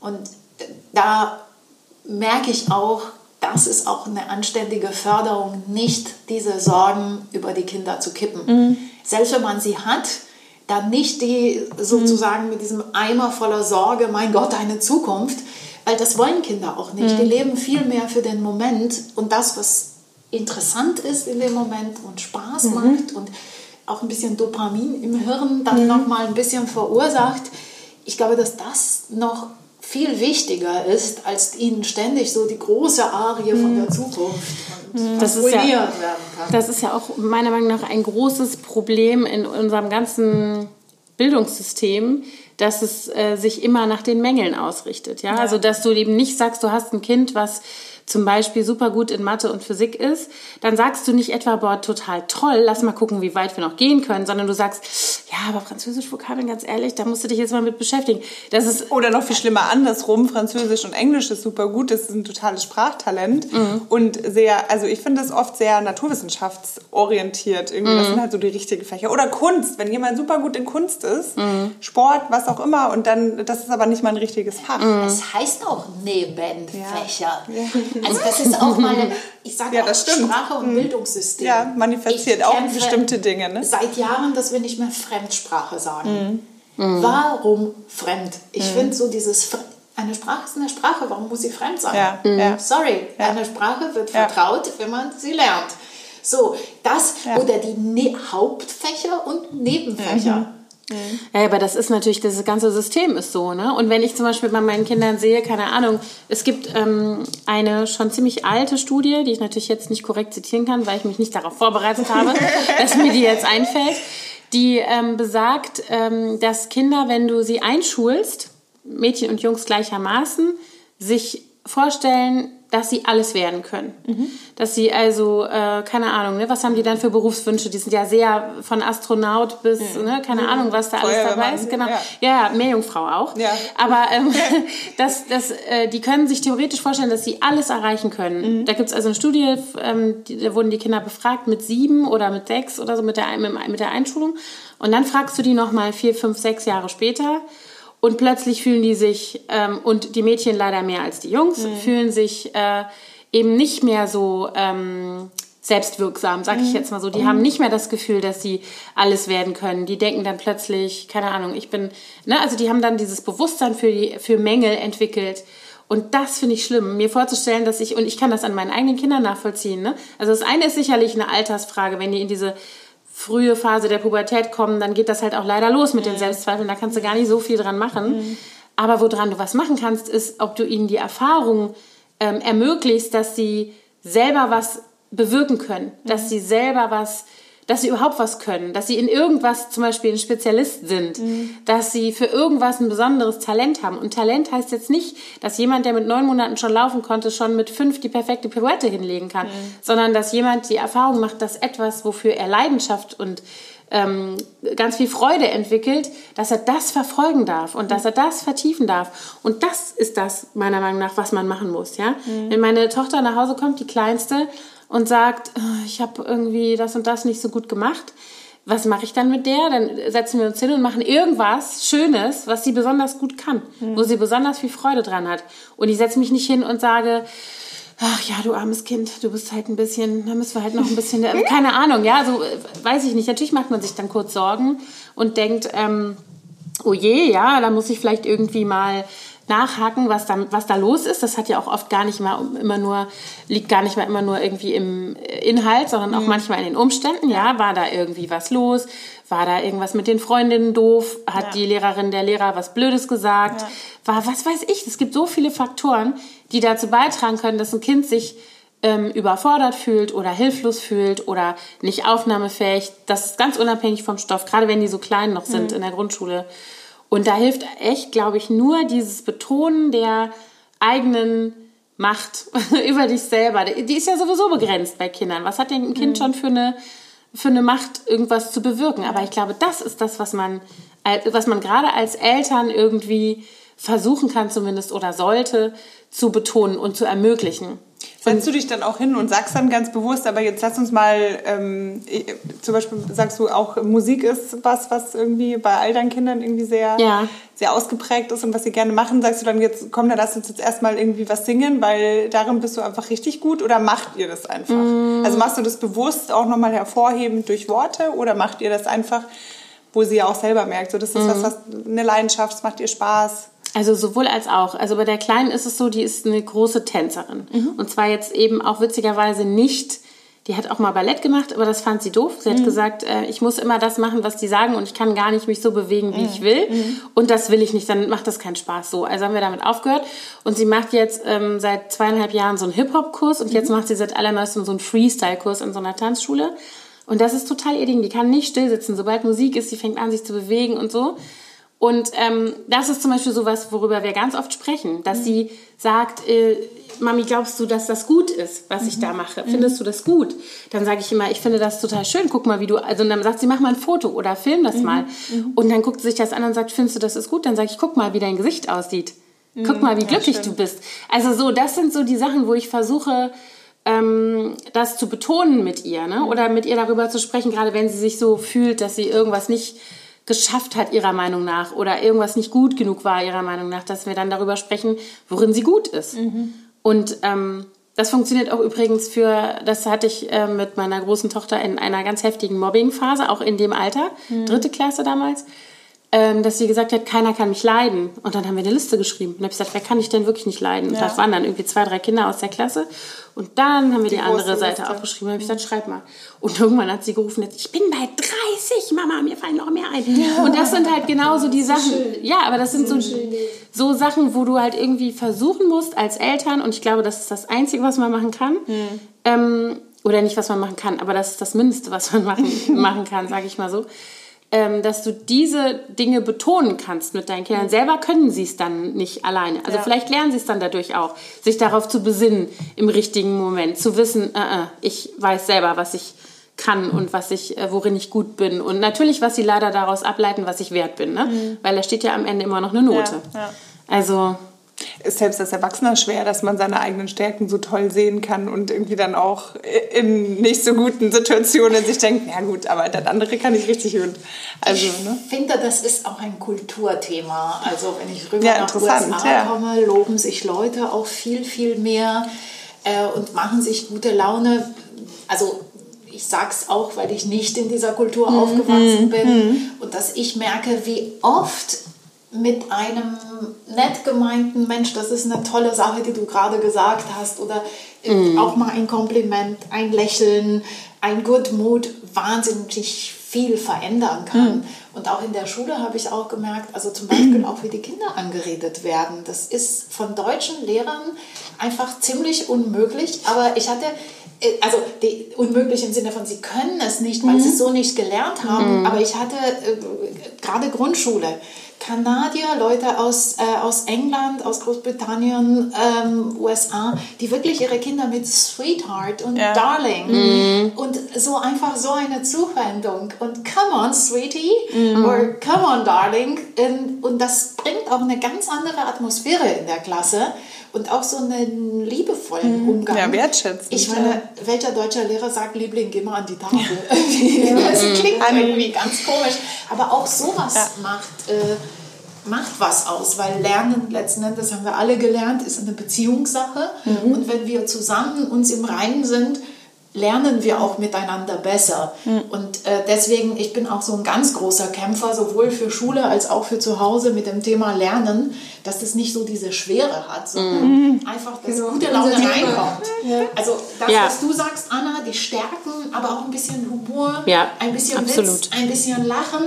Und da merke ich auch, das ist auch eine anständige Förderung, nicht diese Sorgen über die Kinder zu kippen. Selbst wenn man sie hat, dann nicht die sozusagen mit diesem Eimer voller Sorge, mein Gott, eine Zukunft, weil das wollen Kinder auch nicht. Die leben viel mehr für den Moment und das, was interessant ist in dem Moment und Spaß macht und auch ein bisschen Dopamin im Hirn dann noch mal ein bisschen verursacht. Ich glaube, dass das noch viel wichtiger ist, als ihnen ständig so die große Arie von der Zukunft und Das ist, ja, werden kann. das ist ja auch meiner Meinung nach ein großes Problem in unserem ganzen Bildungssystem, dass es äh, sich immer nach den Mängeln ausrichtet. Ja? Also, dass du eben nicht sagst, du hast ein Kind, was zum Beispiel super gut in Mathe und Physik ist, dann sagst du nicht etwa, boah, total toll, lass mal gucken, wie weit wir noch gehen können, sondern du sagst, ja, aber Französisch Vokabeln, ganz ehrlich, da musst du dich jetzt mal mit beschäftigen. Das ist Oder noch viel schlimmer andersrum, Französisch und Englisch ist super gut, das ist ein totales Sprachtalent und sehr, also ich finde das oft sehr naturwissenschaftsorientiert, irgendwie, das sind halt so die richtigen Fächer. Oder Kunst, wenn jemand super gut in Kunst ist, Sport, was auch immer und dann, das ist aber nicht mal ein richtiges Fach. Es heißt auch Nebenfächer. Also das ist auch mal, ich sage Ja, auch. Sprache und Bildungssystem. Ja, manifestiert Ich auch bestimmte Dinge, ne? Seit Jahren, dass wir nicht mehr Fremdsprache sagen. Mhm. Warum fremd? Ich finde so dieses, eine Sprache ist eine Sprache, warum muss sie fremd sein? Ja, ja. Sorry, eine Sprache wird Ja. vertraut, wenn man sie lernt. So, das Ja. oder die ne Hauptfächer und Nebenfächer. Ja, aber das ist natürlich, das ganze System ist so, ne? Und wenn ich zum Beispiel bei meinen Kindern sehe, keine Ahnung, es gibt ähm, eine schon ziemlich alte Studie, die ich natürlich jetzt nicht korrekt zitieren kann, weil ich mich nicht darauf vorbereitet habe, dass mir die jetzt einfällt, die ähm, besagt, ähm, dass Kinder, wenn du sie einschulst, Mädchen und Jungs gleichermaßen, sich vorstellen, dass sie alles werden können. Dass sie also, äh, keine Ahnung, ne, was haben die dann für Berufswünsche? Die sind ja sehr von Astronaut bis, ne, keine Ahnung, was da alles dabei ist. Genau. ja. Ja, Meerjungfrau auch. Ja. Aber ähm, das, das, äh, die können sich theoretisch vorstellen, dass sie alles erreichen können. Da gibt's also eine Studie, ähm, die, da wurden die Kinder befragt mit sieben oder mit sechs oder so mit der, mit der Einschulung. Und dann fragst du die nochmal vier, fünf, sechs Jahre später. Und plötzlich fühlen die sich, ähm, und die Mädchen leider mehr als die Jungs, fühlen sich äh, eben nicht mehr so ähm, selbstwirksam, sag ich jetzt mal so. Die haben nicht mehr das Gefühl, dass sie alles werden können. Die denken dann plötzlich, keine Ahnung, ich bin, ne, also die haben dann dieses Bewusstsein für, die, für Mängel entwickelt. Und das finde ich schlimm, mir vorzustellen, dass ich, und ich kann das an meinen eigenen Kindern nachvollziehen, ne? Also das eine ist sicherlich eine Altersfrage, wenn die in diese frühe Phase der Pubertät kommen, dann geht das halt auch leider los mit den Selbstzweifeln. Da kannst du gar nicht so viel dran machen. Aber woran du was machen kannst, ist, ob du ihnen die Erfahrung ähm, ermöglicht, dass sie selber was bewirken können, dass sie selber was, dass sie überhaupt was können, dass sie in irgendwas zum Beispiel ein Spezialist sind, dass sie für irgendwas ein besonderes Talent haben. Und Talent heißt jetzt nicht, dass jemand, der mit neun Monaten schon laufen konnte, schon mit fünf die perfekte Pirouette hinlegen kann, sondern dass jemand die Erfahrung macht, dass etwas, wofür er Leidenschaft und ähm, ganz viel Freude entwickelt, dass er das verfolgen darf und dass er das vertiefen darf. Und das ist das, meiner Meinung nach, was man machen muss. Ja? Wenn meine Tochter nach Hause kommt, die Kleinste, und sagt, "Oh, ich habe irgendwie das und das nicht so gut gemacht, was mache ich dann mit der? Dann setzen wir uns hin und machen irgendwas Schönes, was sie besonders gut kann, wo sie besonders viel Freude dran hat. Und ich setze mich nicht hin und sage, ach ja, du armes Kind, du bist halt ein bisschen, da müssen wir halt noch ein bisschen, äh, keine Ahnung, ja, so äh, weiß ich nicht. Natürlich macht man sich dann kurz Sorgen und denkt, ähm, oh je, ja, da muss ich vielleicht irgendwie mal nachhaken, was da, was da los ist. Das hat ja auch oft gar nicht mal immer nur, liegt gar nicht mal immer nur irgendwie im Inhalt, sondern auch manchmal in den Umständen. Ja, war da irgendwie was los? War da irgendwas mit den Freundinnen doof? Hat die Lehrerin, der Lehrer was Blödes gesagt? War, was weiß ich? Es gibt so viele Faktoren, die dazu beitragen können, dass ein Kind sich ähm, überfordert fühlt oder hilflos fühlt oder nicht aufnahmefähig. Das ist ganz unabhängig vom Stoff, gerade wenn die so klein noch sind in der Grundschule. Und da hilft echt, glaube ich, nur dieses Betonen der eigenen Macht über dich selber. Die ist ja sowieso begrenzt bei Kindern. Was hat denn ein Kind schon für eine, für eine Macht, irgendwas zu bewirken? Aber ich glaube, das ist das, was man, was man gerade als Eltern irgendwie versuchen kann zumindest oder sollte zu betonen und zu ermöglichen. Setzt du dich dann auch hin und sagst dann ganz bewusst, aber jetzt lass uns mal, ähm, zum Beispiel sagst du auch, Musik ist was, was irgendwie bei all deinen Kindern irgendwie sehr, Ja. sehr ausgeprägt ist und was sie gerne machen. Sagst du dann jetzt, komm, dann lass uns jetzt erstmal irgendwie was singen, weil darin bist du einfach richtig gut oder macht ihr das einfach? Mm. Also machst du das bewusst auch nochmal hervorhebend durch Worte oder macht ihr das einfach, wo sie ja auch selber merkt, so das ist Mm. was, was eine Leidenschaft, es macht ihr Spaß? Also sowohl als auch. Also bei der Kleinen ist es so, die ist eine große Tänzerin. Und zwar jetzt eben auch witzigerweise nicht die hat auch mal Ballett gemacht, aber das fand sie doof. Sie hat Mhm. gesagt, äh, ich muss immer das machen, was die sagen und ich kann gar nicht mich so bewegen, wie Mhm. ich will. Und das will ich nicht, dann macht das keinen Spaß so. Also haben wir damit aufgehört. Und sie macht jetzt ähm, seit zweieinhalb Jahren so einen Hip-Hop-Kurs und Mhm. jetzt macht sie seit allerneuestem so einen Freestyle-Kurs in so einer Tanzschule. Und das ist total ihr Ding. Die kann nicht still sitzen. Sobald Musik ist, sie fängt an, sich zu bewegen und so. Und ähm, das ist zum Beispiel sowas, worüber wir ganz oft sprechen, dass sie sagt, äh, Mami, glaubst du, dass das gut ist, was ich da mache? Findest du das gut? Dann sage ich immer, ich finde das total schön. Guck mal, wie du. Also und dann sagt sie, mach mal ein Foto oder film das mal. Und dann guckt sie sich das an und sagt, findest du, das ist gut? Dann sage ich, guck mal, wie dein Gesicht aussieht. Guck mal, wie glücklich du bist. Also so, das sind so die Sachen, wo ich versuche, ähm, das zu betonen mit ihr, ne? Oder mit ihr darüber zu sprechen, gerade wenn sie sich so fühlt, dass sie irgendwas nicht geschafft hat ihrer Meinung nach oder irgendwas nicht gut genug war ihrer Meinung nach, dass wir dann darüber sprechen, worin sie gut ist. Und ähm, das funktioniert auch übrigens für, das hatte ich äh, mit meiner großen Tochter in einer ganz heftigen Mobbingphase, auch in dem Alter, dritte Klasse damals, ähm, dass sie gesagt hat, keiner kann mich leiden. Und dann haben wir eine Liste geschrieben. Und dann habe ich gesagt, wer kann dich denn wirklich nicht leiden? Und das waren dann irgendwie zwei, drei Kinder aus der Klasse. Und dann haben wir die, andere große Seite Liste. aufgeschrieben. Dann habe ich gesagt, schreib mal. Und irgendwann hat sie gerufen, jetzt, ich bin bei 30, Mama, mir fallen noch mehr ein. Und das sind halt genauso die Sachen. Ja, aber das sind so, so Sachen, wo du halt irgendwie versuchen musst als Eltern, und ich glaube, das ist das Einzige, was man machen kann. Ähm, oder nicht, was man machen kann, aber das ist das Mindeste, was man machen, machen kann, sage ich mal so. Ähm, dass du diese Dinge betonen kannst mit deinen Kindern. Selber können sie es dann nicht alleine. Also Ja. vielleicht lernen sie es dann dadurch auch, sich darauf zu besinnen im richtigen Moment, zu wissen, äh, äh, ich weiß selber, was ich kann und was ich, äh, worin ich gut bin. Und natürlich, was sie leider daraus ableiten, was ich wert bin. Ne? Weil da steht ja am Ende immer noch eine Note. Mhm. Ja, ja. Also ist selbst als Erwachsener schwer, dass man seine eigenen Stärken so toll sehen kann und irgendwie dann auch in nicht so guten Situationen sich denkt, ja gut, aber das andere kann ich richtig gut. Also, ne? Ich finde, das ist auch ein Kulturthema. Also wenn ich rüber Ja, nach USA ja. komme, loben sich Leute auch viel, viel mehr äh, und machen sich gute Laune. Also ich sag's auch, weil ich nicht in dieser Kultur Mhm. aufgewachsen bin und dass ich merke, wie oft mit einem nett gemeinten Mensch, das ist eine tolle Sache, die du gerade gesagt hast, oder äh, auch mal ein Kompliment, ein Lächeln, ein Good Mood wahnsinnig viel verändern kann. Und auch in der Schule habe ich auch gemerkt, also zum Beispiel auch wie die Kinder angeredet werden. Das ist von deutschen Lehrern einfach ziemlich unmöglich, aber ich hatte äh, also die, unmöglich im Sinne von, sie können es nicht, weil sie es so nicht gelernt haben. Aber ich hatte äh, gerade Grundschule. Kanadier, Leute aus, äh, aus England, aus Großbritannien, ähm, USA, die wirklich ihre Kinder mit Sweetheart und Ja. Darling und so einfach so eine Zuwendung und Come on, Sweetie or Come on, Darling. Und, und das bringt auch eine ganz andere Atmosphäre in der Klasse und auch so einen liebevollen Umgang. Ja, wertschätzend, Ich ja. meine, welcher deutscher Lehrer sagt, Liebling, geh mal an die Tafel? das klingt irgendwie ganz komisch. Aber auch sowas macht, äh, macht was aus, weil Lernen, letzten Endes haben wir alle gelernt, ist eine Beziehungssache. Und wenn wir zusammen uns im Reinen sind, lernen wir auch miteinander besser. Und äh, deswegen, ich bin auch so ein ganz großer Kämpfer, sowohl für Schule als auch für zu Hause mit dem Thema Lernen, dass das nicht so diese Schwere hat, sondern einfach, dass Genau, gute Laune reinkommt. Also das, Ja. was du sagst, Anna, die Stärken, aber auch ein bisschen Humor, Ja, ein bisschen absolut. Witz, ein bisschen Lachen.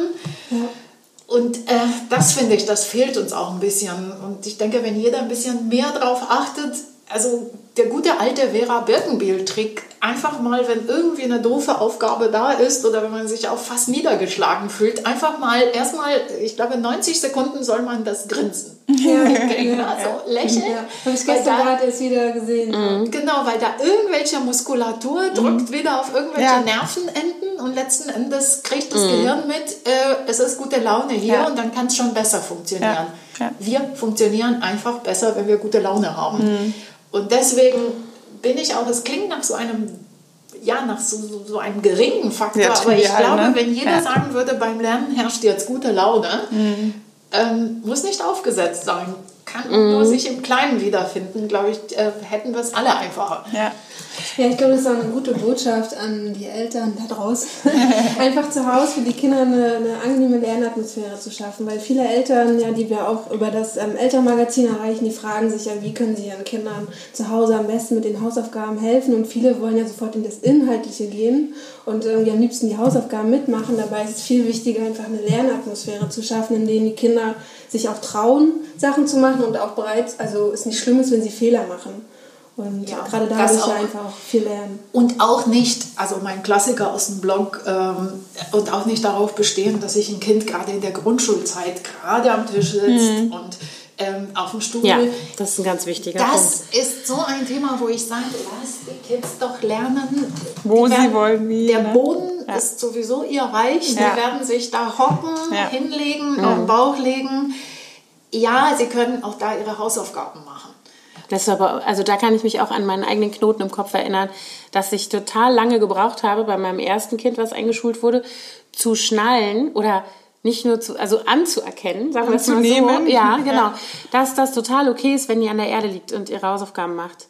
Und äh, das finde ich, das fehlt uns auch ein bisschen. Und ich denke, wenn jeder ein bisschen mehr drauf achtet, also der gute alte Vera Birkenbiel-Trick, einfach mal, wenn irgendwie eine doofe Aufgabe da ist oder wenn man sich auch fast niedergeschlagen fühlt, einfach mal erstmal, ich glaube, 90 Sekunden soll man das grinsen. Ja, also lächeln. Ja, habe ich weil gestern da- gerade erst wieder gesehen. Genau, weil da irgendwelche Muskulatur drückt wieder auf irgendwelche Ja. Nervenenden und letzten Endes kriegt das Gehirn mit, äh, es ist gute Laune hier Ja. und dann kann es schon besser funktionieren. Ja. Ja. Wir funktionieren einfach besser, wenn wir gute Laune haben. Und deswegen bin ich auch, das klingt nach so einem, ja, nach so, so, so einem geringen Faktor, Ja, aber ich glaube, ne? wenn jeder Ja. sagen würde, beim Lernen herrscht jetzt gute Laune, ähm, muss nicht aufgesetzt sein. Kann nur sich im Kleinen wiederfinden, glaube ich, äh, hätten wir es alle einfacher. Ja. Ja, ich glaube, das ist auch eine gute Botschaft an die Eltern da draußen. Einfach zu Hause für die Kinder eine, eine angenehme Lernatmosphäre zu schaffen. Weil viele Eltern, ja, die wir auch über das ähm, Elternmagazin erreichen, die fragen sich ja, wie können sie ihren Kindern zu Hause am besten mit den Hausaufgaben helfen. Und viele wollen ja sofort in das Inhaltliche gehen und irgendwie am liebsten die Hausaufgaben mitmachen. Dabei ist es viel wichtiger, einfach eine Lernatmosphäre zu schaffen, in denen die Kinder sich auch trauen, Sachen zu machen und auch bereit, also es nicht schlimm ist, wenn sie Fehler machen. Und Ja, gerade das dadurch auch. ja einfach auch viel lernen. Und auch nicht, also mein Klassiker aus dem Blog, ähm, und auch nicht darauf bestehen, dass sich ein Kind gerade in der Grundschulzeit gerade am Tisch sitzt und ähm, auf dem Stuhl. Ja, das ist ein ganz wichtiger Punkt. Das ist so ein Thema, wo ich sage, lass die Kids doch lernen. Wo Die sie werden- wollen, wie, Der ne? Boden ist sowieso ihr Reich. Ja. Die werden sich da hocken, Ja. hinlegen, auf den Bauch legen. Ja, sie können auch da ihre Hausaufgaben machen. Das aber, also da kann ich mich auch an meinen eigenen Knoten im Kopf erinnern, dass ich total lange gebraucht habe bei meinem ersten Kind, was eingeschult wurde, zu schnallen oder nicht nur zu, also anzuerkennen, sagen wir es mal so. Ja, genau. Dass das total okay ist, wenn die an der Erde liegt und ihre Hausaufgaben macht.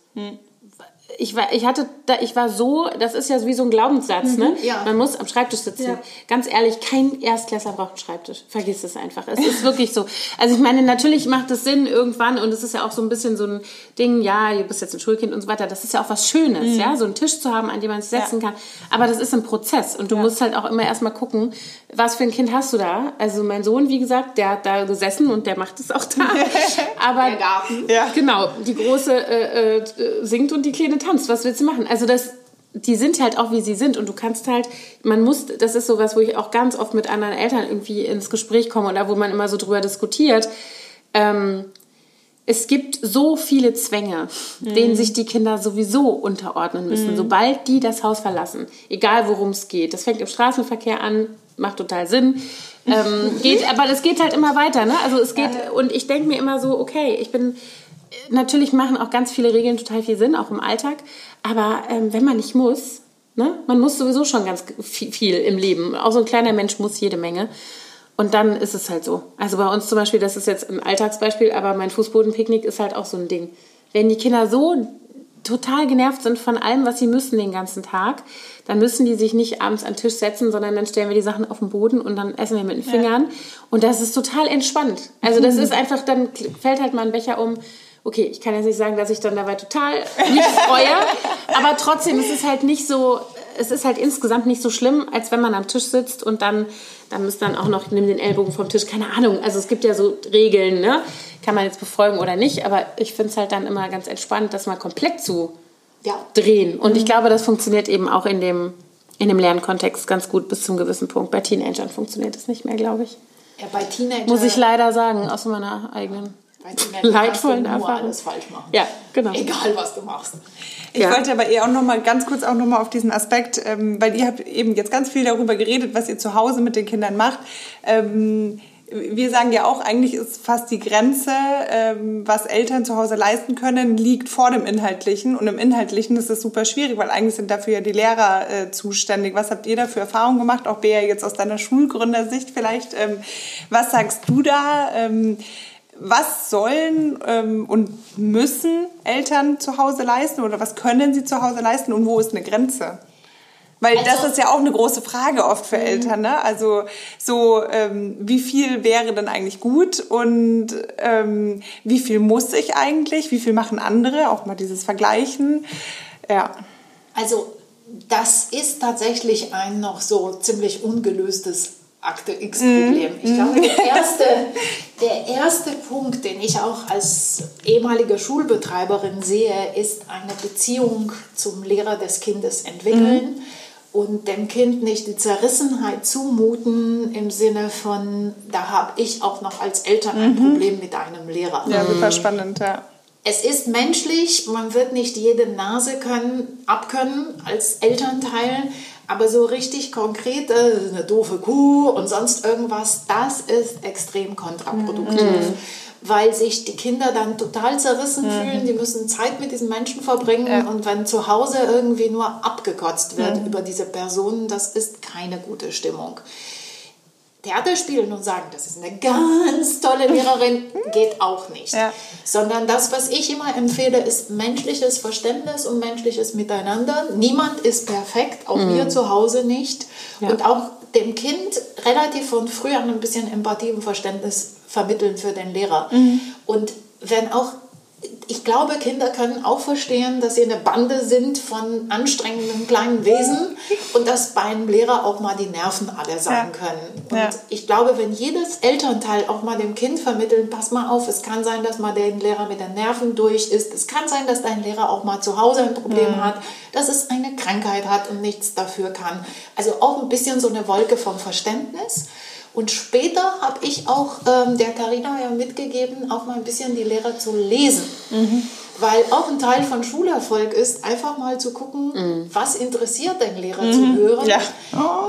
Ich war, ich hatte, da, ich war so, das ist ja wie so ein Glaubenssatz, ne? ja. Man muss am Schreibtisch sitzen. Ja. Ganz ehrlich, kein Erstklässler braucht einen Schreibtisch. Vergiss es einfach. Es ist wirklich so. Also ich meine, natürlich macht es Sinn irgendwann und es ist ja auch so ein bisschen so ein Ding, ja, du bist jetzt ein Schulkind und so weiter. Das ist ja auch was Schönes, ja, so einen Tisch zu haben, an dem man sich setzen kann. Aber das ist ein Prozess und du musst halt auch immer erstmal gucken, was für ein Kind hast du da. Also mein Sohn, wie gesagt, der hat da gesessen und der macht es auch da. Aber Der Garten. Ja. Genau, die große äh, äh, singt und die kleine tanzt. Was willst du machen? Also das, die sind halt auch wie sie sind und du kannst halt, man muss, das ist sowas, wo ich auch ganz oft mit anderen Eltern irgendwie ins Gespräch komme oder wo man immer so drüber diskutiert. Ähm, es gibt so viele Zwänge, denen sich die Kinder sowieso unterordnen müssen, sobald die das Haus verlassen. Egal worum es geht. Das fängt im Straßenverkehr an, macht total Sinn. Ähm, geht, aber es geht halt immer weiter. Ne? Also es geht, und ich denke mir immer so, okay, ich bin, natürlich machen auch ganz viele Regeln total viel Sinn, auch im Alltag. Aber ähm, wenn man nicht muss, ne? man muss sowieso schon ganz viel, viel im Leben. Auch so ein kleiner Mensch muss jede Menge. Und dann ist es halt so. Also bei uns zum Beispiel, das ist jetzt ein Alltagsbeispiel, aber mein Fußbodenpicknick ist halt auch so ein Ding. Wenn die Kinder so total genervt sind von allem, was sie müssen den ganzen Tag, dann müssen die sich nicht abends an den Tisch setzen, sondern dann stellen wir die Sachen auf den Boden und dann essen wir mit den Fingern. Und das ist total entspannt. Also das ist einfach, dann fällt halt mal ein Becher um. Okay, ich kann jetzt nicht sagen, dass ich dann dabei total mich freue, aber trotzdem ist es halt nicht so, es ist halt insgesamt nicht so schlimm, als wenn man am Tisch sitzt und dann, dann müsst dann auch noch, nimm den Ellbogen vom Tisch, keine Ahnung. Also es gibt ja so Regeln, ne? Kann man jetzt befolgen oder nicht, aber ich finde es halt dann immer ganz entspannt, das mal komplett zu Ja. drehen. Und ich glaube, das funktioniert eben auch in dem, in dem Lernkontext ganz gut bis zum gewissen Punkt. Bei Teenagern funktioniert das nicht mehr, glaube ich. ja bei Teenager, Muss ich leider sagen, aus meiner eigenen bei Teenager leidvollen du nur alles falsch machen. Ja, genau. Egal, was du machst. Ich Ja. wollte aber eher auch noch mal ganz kurz auch noch mal auf diesen Aspekt, ähm, weil ihr habt eben jetzt ganz viel darüber geredet, was ihr zu Hause mit den Kindern macht. Ähm, wir sagen ja auch, eigentlich ist fast die Grenze, ähm, was Eltern zu Hause leisten können, liegt vor dem Inhaltlichen. Und im Inhaltlichen ist es super schwierig, weil eigentlich sind dafür ja die Lehrer äh, zuständig. Was habt ihr da für Erfahrungen gemacht? Auch Bea jetzt aus deiner Schulgründersicht vielleicht. Ähm, was sagst du da? Ähm, was sollen ähm, und müssen Eltern zu Hause leisten oder was können sie zu Hause leisten und wo ist eine Grenze? Weil das Also- ist ja auch eine große Frage oft für Eltern. Ne? Also so, ähm, wie viel wäre denn eigentlich gut und ähm, wie viel muss ich eigentlich? Wie viel machen andere? Auch mal dieses Vergleichen. Ja. Also das ist tatsächlich ein noch so ziemlich ungelöstes Akte X-Problem. Ich glaube, der erste, der erste Punkt, den ich auch als ehemalige Schulbetreiberin sehe, ist eine Beziehung zum Lehrer des Kindes entwickeln und dem Kind nicht die Zerrissenheit zumuten im Sinne von, da habe ich auch noch als Eltern ein Problem mit einem Lehrer. Ja, super spannend, ja. Es ist menschlich, man wird nicht jede Nase können, abkönnen als Elternteil, aber so richtig konkret, äh, eine doofe Kuh und sonst irgendwas, das ist extrem kontraproduktiv. Weil sich die Kinder dann total zerrissen fühlen, die müssen Zeit mit diesen Menschen verbringen. Und wenn zu Hause irgendwie nur abgekotzt wird über diese Personen, das ist keine gute Stimmung. Theater spielen und sagen, das ist eine ganz tolle Lehrerin, geht auch nicht. Ja. Sondern das, was ich immer empfehle, ist menschliches Verständnis und menschliches Miteinander. Niemand ist perfekt, auch wir zu Hause nicht. Und auch dem Kind relativ von früh an ein bisschen Empathie und Verständnis vermitteln für den Lehrer. Und wenn auch ich glaube, Kinder können auch verstehen, dass sie eine Bande sind von anstrengenden kleinen Wesen und dass bei einem Lehrer auch mal die Nerven alle sein Ja. können. Und Ja. ich glaube, wenn jedes Elternteil auch mal dem Kind vermitteln, pass mal auf, es kann sein, dass mal der Lehrer mit den Nerven durch ist. Es kann sein, dass dein Lehrer auch mal zu Hause ein Problem hat, dass es eine Krankheit hat und nichts dafür kann. Also auch ein bisschen so eine Wolke vom Verständnis. Und später habe ich auch ähm, der Karina ja mitgegeben, auch mal ein bisschen die Lehrer zu lesen. Weil auch ein Teil von Schulerfolg ist, einfach mal zu gucken, was interessiert den Lehrer zu hören, Ja.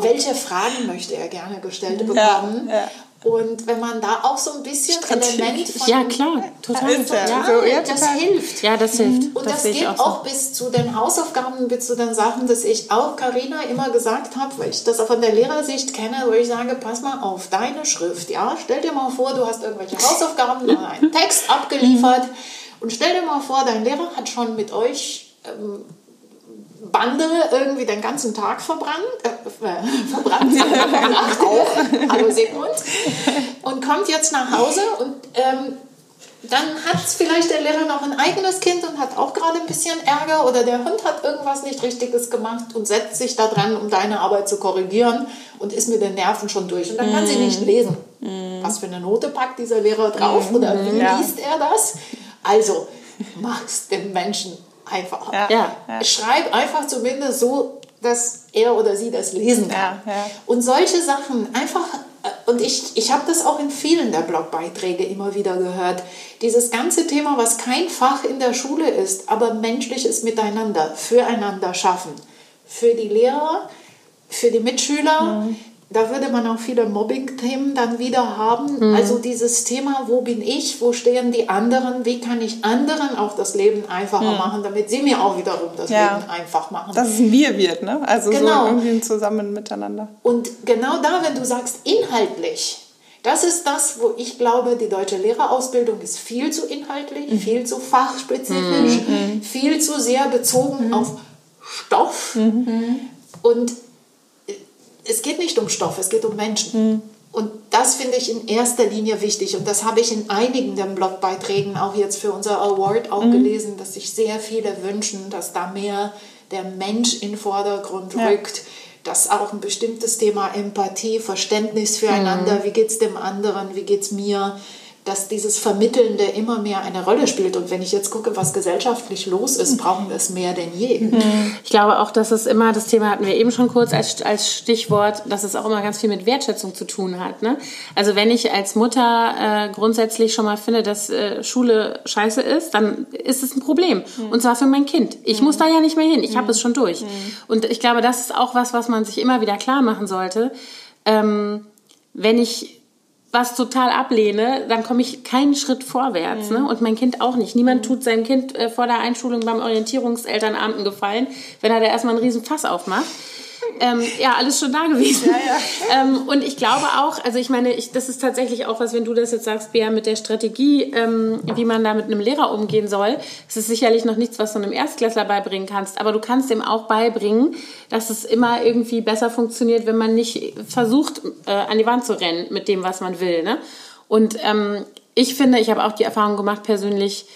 welche Fragen möchte er gerne gestellt Ja, bekommen. ja. Und wenn man da auch so ein bisschen Strategie. Element von... Ja, klar, total. Ist ja Ja, so, ja, das total. hilft. ja das hilft. Und das, ich geht auch so. auch bis zu den Hausaufgaben, bis zu den Sachen, dass ich auch Karina immer gesagt habe, weil ich das auch von der Lehrersicht kenne, wo ich sage, pass mal auf, deine Schrift, ja, stell dir mal vor, du hast irgendwelche Hausaufgaben, hast einen Text abgeliefert und stell dir mal vor, dein Lehrer hat schon mit euch ähm, Bande irgendwie den ganzen Tag verbrannt, äh, verbrannt, auch, hallo Sigmund, und kommt jetzt nach Hause und ähm, dann hat vielleicht der Lehrer noch ein eigenes Kind und hat auch gerade ein bisschen Ärger oder der Hund hat irgendwas nicht Richtiges gemacht und setzt sich da dran, um deine Arbeit zu korrigieren und ist mit den Nerven schon durch. Und dann kann sie nicht lesen. Was für eine Note packt dieser Lehrer drauf oder wie Ja. liest er das? Also, mach's dem Menschen einfacher. Ja. Ja. Schreib einfach zumindest so, dass er oder sie das lesen kann. Ja, ja. Und solche Sachen einfach, äh, und ich, ich habe das auch in vielen der Blogbeiträge immer wieder gehört, dieses ganze Thema, was kein Fach in der Schule ist, aber menschliches Miteinander, füreinander schaffen. Für die Lehrer, für die Mitschüler. Mhm. Da würde man auch viele Mobbing-Themen dann wieder haben. Mhm. Also dieses Thema, wo bin ich, wo stehen die anderen, wie kann ich anderen auch das Leben einfacher machen, damit sie mir auch wiederum das Mhm. Ja. Leben einfach machen. Dass es Wir wird, ne? Also Genau. so irgendwie Zusammen miteinander. Und genau da, wenn du sagst, inhaltlich, das ist das, wo ich glaube, die deutsche Lehrerausbildung ist viel zu inhaltlich, Mhm. viel zu fachspezifisch, viel zu sehr bezogen auf Stoff. Mhm. Und es geht nicht um Stoff, es geht um Menschen. Und das finde ich in erster Linie wichtig. Und das habe ich in einigen der Blogbeiträgen auch jetzt für unser Award auch gelesen, dass sich sehr viele wünschen, dass da mehr der Mensch in den Vordergrund Ja. rückt. Dass auch ein bestimmtes Thema Empathie, Verständnis füreinander, wie geht es dem anderen, wie geht es mir, dass dieses Vermittelnde immer mehr eine Rolle spielt. Und wenn ich jetzt gucke, was gesellschaftlich los ist, brauchen wir es mehr denn je. Ich glaube auch, dass es immer, das Thema hatten wir eben schon kurz als, als Stichwort, dass es auch immer ganz viel mit Wertschätzung zu tun hat. Ne? Also wenn ich als Mutter äh, grundsätzlich schon mal finde, dass äh, Schule scheiße ist, dann ist es ein Problem. Und zwar für mein Kind. Ich muss da ja nicht mehr hin. Ich habe es schon durch. Und ich glaube, das ist auch was, was man sich immer wieder klar machen sollte. Ähm, wenn ich was total ablehne, dann komme ich keinen Schritt vorwärts. Ne? Und mein Kind auch nicht. Niemand tut seinem Kind äh, vor der Einschulung beim Orientierungselternabend einen Gefallen, wenn er da erstmal einen riesen Fass aufmacht. Ähm, ja, alles schon da gewesen. ähm, und ich glaube auch, also ich meine, ich, das ist tatsächlich auch was, wenn du das jetzt sagst, Bea, mit der Strategie, ähm, wie man da mit einem Lehrer umgehen soll. Es ist sicherlich noch nichts, was du einem Erstklässler beibringen kannst, aber du kannst ihm auch beibringen, dass es immer irgendwie besser funktioniert, wenn man nicht versucht, äh, an die Wand zu rennen mit dem, was man will. Ne? Und ähm, ich finde, ich habe auch die Erfahrung gemacht persönlich,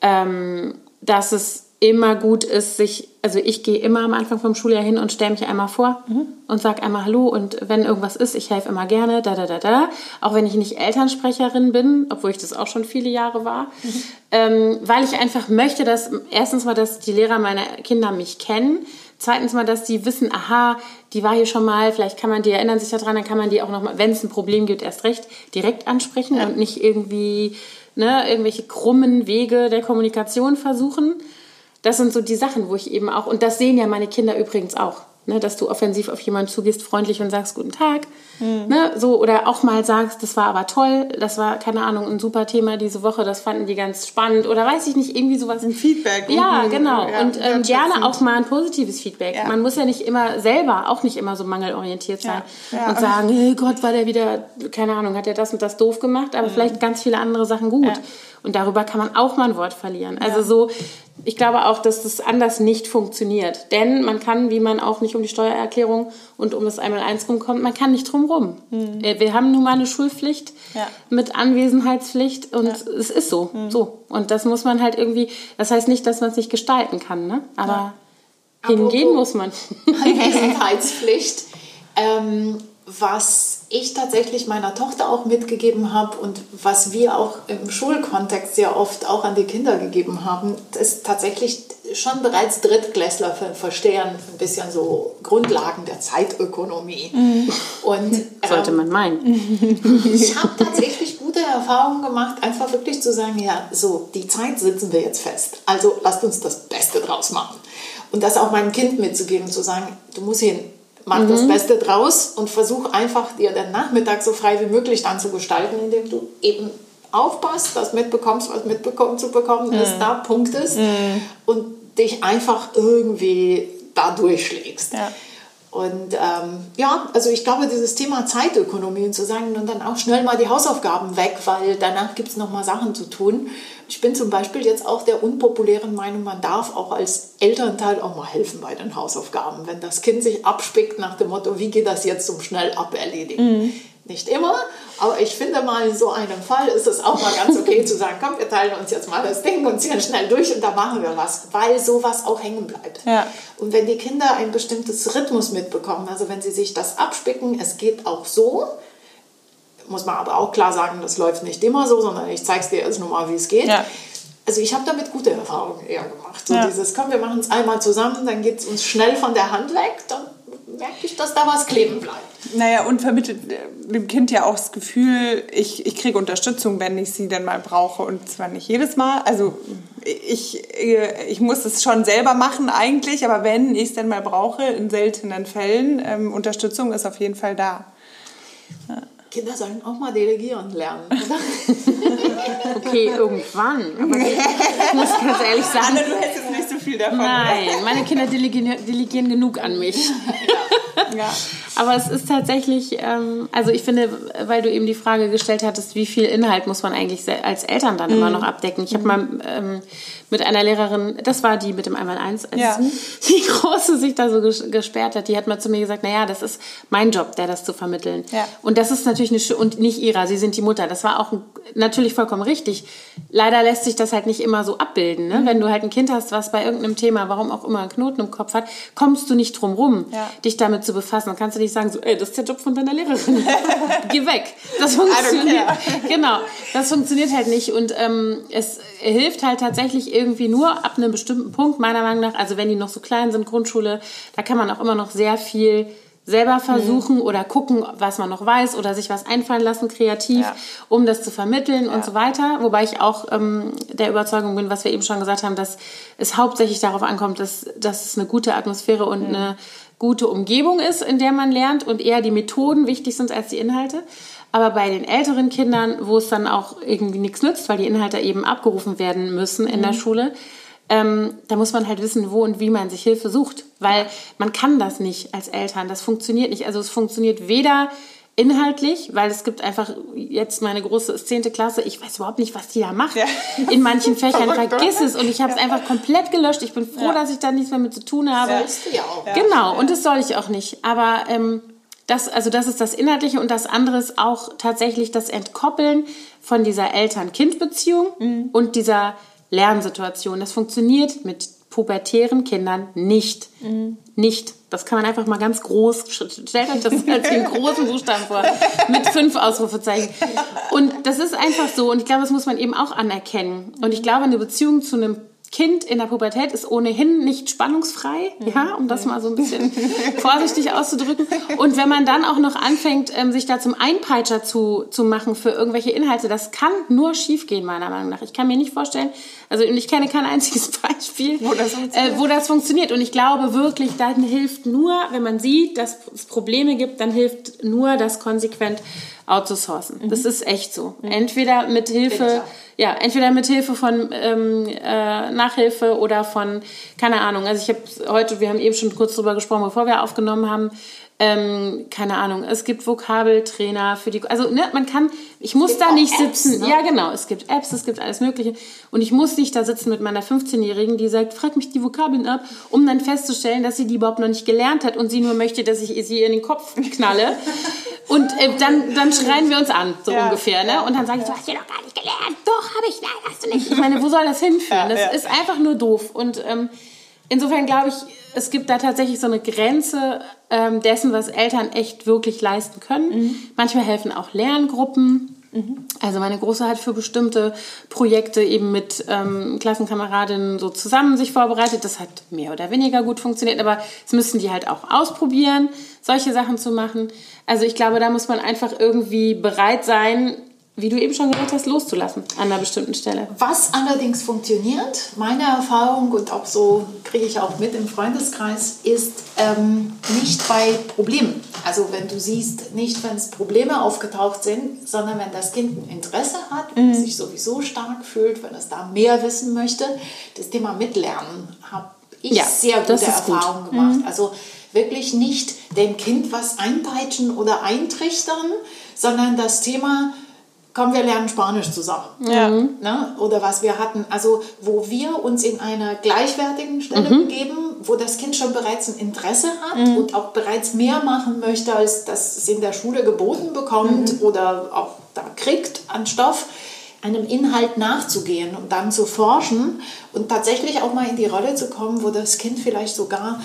ähm, dass es immer gut ist, sich, also ich gehe immer am Anfang vom Schuljahr hin und stelle mich einmal vor und sage einmal Hallo und wenn irgendwas ist, ich helfe immer gerne, da, da, da, da. Auch wenn ich nicht Elternsprecherin bin, obwohl ich das auch schon viele Jahre war, ähm, weil ich einfach möchte, dass erstens mal, dass die Lehrer meiner Kinder mich kennen, Zweitens mal, dass die wissen, aha, die war hier schon mal, vielleicht kann man die erinnern sich daran, dann kann man die auch noch mal, wenn es ein Problem gibt, erst recht direkt ansprechen und nicht irgendwie ne, irgendwelche krummen Wege der Kommunikation versuchen. Das sind so die Sachen, wo ich eben auch, und das sehen ja meine Kinder übrigens auch. Ne, dass du offensiv auf jemanden zugehst, freundlich und sagst Guten Tag. Ne, so, oder auch mal sagst, das war aber toll, das war, keine Ahnung, ein super Thema diese Woche, das fanden die ganz spannend. Oder weiß ich nicht, irgendwie sowas. Ein Feedback. Ja, Mhm. genau. Ja, und ähm, gerne auch mal ein positives Feedback. Ja. Man muss ja nicht immer selber, auch nicht immer so mangelorientiert sein Ja. Und sagen, hey Gott, war der wieder, keine Ahnung, hat er das und das doof gemacht, aber vielleicht ganz viele andere Sachen gut. Mhm. Und darüber kann man auch mal ein Wort verlieren. Also so, ich glaube auch, dass das anders nicht funktioniert. Denn man kann, wie man auch nicht um die Steuererklärung und um das Einmal-Eins rumkommt, man kann nicht drum rum. Äh, Wir haben nun mal eine Schulpflicht Mhm. Ja. mit Anwesenheitspflicht und es ist so. Mhm. So. Und das muss man halt irgendwie, das heißt nicht, dass man es nicht gestalten kann, ne? Aber hingehen Apropos- muss man. Anwesenheitspflicht. Ähm, was ich tatsächlich meiner Tochter auch mitgegeben habe und was wir auch im Schulkontext sehr oft auch an die Kinder gegeben haben, ist tatsächlich schon bereits Drittklässler ver- verstehen ein bisschen so Grundlagen der Zeitökonomie. Und Sollte ähm, man meinen. ich habe tatsächlich gute Erfahrungen gemacht, einfach wirklich zu sagen, ja, so, die Zeit sitzen wir jetzt fest. Also lasst uns das Beste draus machen. Und das auch meinem Kind mitzugeben, zu sagen, du musst hin, mach Mhm. das Beste draus und versuch einfach dir den Nachmittag so frei wie möglich dann zu gestalten, indem du eben aufpasst, das mitbekommst, was mitbekommen zu bekommen Mhm. ist, da punktest und dich einfach irgendwie da durchschlägst. Ja. Und ähm, ja, also ich glaube, dieses Thema Zeitökonomie und zu sagen, und dann auch schnell mal die Hausaufgaben weg, weil danach gibt es noch mal Sachen zu tun. Ich bin zum Beispiel jetzt auch der unpopulären Meinung, man darf auch als Elternteil auch mal helfen bei den Hausaufgaben. Wenn das Kind sich abspickt nach dem Motto, wie geht das jetzt zum schnell aberledigen? Nicht immer, aber ich finde mal in so einem Fall ist es auch mal ganz okay zu sagen, komm, wir teilen uns jetzt mal das Ding und ziehen schnell durch und da machen wir was, weil sowas auch hängen bleibt. Ja. Und wenn die Kinder ein bestimmtes Rhythmus mitbekommen, also wenn sie sich das abspicken, es geht auch so, muss man aber auch klar sagen, das läuft nicht immer so, sondern ich zeige es dir jetzt nur mal, wie es geht. Ja. Also ich habe damit gute Erfahrungen eher gemacht. So Ja. dieses, komm, wir machen es einmal zusammen, dann geht es uns schnell von der Hand weg, dann merke ich, dass da was kleben bleibt. Naja, und vermittelt äh, dem Kind ja auch das Gefühl, ich, ich kriege Unterstützung, wenn ich sie denn mal brauche. Und zwar nicht jedes Mal. Also ich, äh, ich muss es schon selber machen eigentlich, aber wenn ich es denn mal brauche, in seltenen Fällen, ähm, Unterstützung ist auf jeden Fall da. Kinder sollen auch mal delegieren lernen. Okay, irgendwann. Aber ich muss ganz ehrlich sagen, Anne, du hättest nicht so viel davon. nein, meine Kinder delegieren, delegieren genug an mich. Ja. Aber es ist tatsächlich, ähm, also ich finde, weil du eben die Frage gestellt hattest, wie viel Inhalt muss man eigentlich als Eltern dann immer noch abdecken. Ich habe mal ähm, mit einer Lehrerin, das war die mit dem Einmal-Eins, als Ja. die Große sich da so ges- gesperrt hat, die hat mal zu mir gesagt, naja, das ist mein Job, der das zu vermitteln. Ja. Und das ist natürlich eine, und nicht ihrer, sie sind die Mutter. Das war auch natürlich vollkommen richtig. Leider lässt sich das halt nicht immer so abbilden. Ne? Wenn du halt ein Kind hast, was bei irgendeinem Thema, warum auch immer, einen Knoten im Kopf hat, kommst du nicht drum rum, Ja. dich damit zu befassen. Dann kannst du nicht sagen, so, ey, das ist der Job von deiner Lehrerin. Geh weg. Das funktioniert. Genau, das funktioniert halt nicht. Und ähm, es hilft halt tatsächlich irgendwie nur ab einem bestimmten Punkt, meiner Meinung nach. Also wenn die noch so klein sind, Grundschule, da kann man auch immer noch sehr viel selber versuchen oder gucken, was man noch weiß oder sich was einfallen lassen, kreativ, Ja. um das zu vermitteln und so weiter. Wobei ich auch ähm, der Überzeugung bin, was wir eben schon gesagt haben, dass es hauptsächlich darauf ankommt, dass, dass es eine gute Atmosphäre und eine gute Umgebung ist, in der man lernt und eher die Methoden wichtig sind als die Inhalte. Aber bei den älteren Kindern, wo es dann auch irgendwie nichts nützt, weil die Inhalte eben abgerufen werden müssen in der Schule, ähm, da muss man halt wissen, wo und wie man sich Hilfe sucht. Weil man kann das nicht als Eltern. Das funktioniert nicht. Also es funktioniert weder inhaltlich, weil es gibt einfach jetzt meine große zehnte Klasse, ich weiß überhaupt nicht, was die da macht. Ja. In manchen Fächern vergiss es und ich habe es einfach komplett gelöscht. Ich bin froh, Ja. dass ich da nichts mehr mit zu tun habe. Sollst du ja auch. Genau, und das soll ich auch nicht. Aber ähm, das, also das ist das Inhaltliche und das andere ist auch tatsächlich das Entkoppeln von dieser Eltern-Kind-Beziehung und dieser Lernsituation. Das funktioniert mit pubertären Kindern nicht. Nicht. Das kann man einfach mal ganz groß, stellt euch das als den großen Buchstaben vor, mit fünf Ausrufezeichen. Und das ist einfach so und ich glaube, das muss man eben auch anerkennen. Und ich glaube, eine Beziehung zu einem Kind in der Pubertät ist ohnehin nicht spannungsfrei, ja, um das mal so ein bisschen vorsichtig auszudrücken. Und wenn man dann auch noch anfängt, ähm, sich da zum Einpeitscher zu, zu machen für irgendwelche Inhalte, das kann nur schiefgehen meiner Meinung nach. Ich kann mir nicht vorstellen, also ich kenne kein einziges Beispiel, wo das, äh, wo das funktioniert. Und ich glaube wirklich, dann hilft nur, wenn man sieht, dass es Probleme gibt, dann hilft nur das konsequent outzusourcen. Mhm. Das ist echt so. Mhm. Entweder mit Hilfe, ja, entweder mit Hilfe von ähm, äh, Nachhilfe oder von, keine Ahnung. Also ich habe heute, wir haben eben schon kurz drüber gesprochen, bevor wir aufgenommen haben, ähm, keine Ahnung, es gibt Vokabeltrainer für die, also ne, man kann, ich muss da nicht Apps, sitzen. Ne? Ja, genau, es gibt Apps, es gibt alles Mögliche. Und ich muss nicht da sitzen mit meiner 15-Jährigen, die sagt, frag mich die Vokabeln ab, um dann festzustellen, dass sie die überhaupt noch nicht gelernt hat und sie nur möchte, dass ich sie in den Kopf knalle. und äh, dann, dann schreien wir uns an, so ja, ungefähr. Ne? Und dann sage ich, du hast sie doch gar nicht gelernt. Doch, habe ich, nein, hast du nicht. Ich meine, wo soll das hinführen? Ja, das ist einfach nur doof. Und ähm, insofern glaube ich, es gibt da tatsächlich so eine Grenze ähm, dessen, was Eltern echt wirklich leisten können. Mhm. Manchmal helfen auch Lerngruppen. Mhm. Also meine Große hat für bestimmte Projekte eben mit ähm, Klassenkameradinnen so zusammen sich vorbereitet. Das hat mehr oder weniger gut funktioniert, aber es müssen die halt auch ausprobieren, solche Sachen zu machen. Also ich glaube, da muss man einfach irgendwie bereit sein, wie du eben schon gesagt hast, loszulassen an einer bestimmten Stelle. Was allerdings funktioniert, meine Erfahrung und auch so kriege ich auch mit im Freundeskreis, ist ähm, nicht bei Problemen. Also wenn du siehst, nicht wenn es Probleme aufgetaucht sind, sondern wenn das Kind ein Interesse hat, mhm. sich sowieso stark fühlt, wenn es da mehr wissen möchte. Das Thema Mitlernen habe ich ja, sehr gute Erfahrungen gemacht. Mhm. Also wirklich nicht dem Kind was einpeitschen oder eintrichtern, sondern das Thema komm, wir lernen Spanisch zusammen. Ja. Ne? Oder was wir hatten, also wo wir uns in einer gleichwertigen Stelle mhm. begeben, wo das Kind schon bereits ein Interesse hat mhm. und auch bereits mehr machen möchte, als das es in der Schule geboten bekommt mhm. oder auch da kriegt an Stoff, einem Inhalt nachzugehen und dann zu forschen und tatsächlich auch mal in die Rolle zu kommen, wo das Kind vielleicht sogar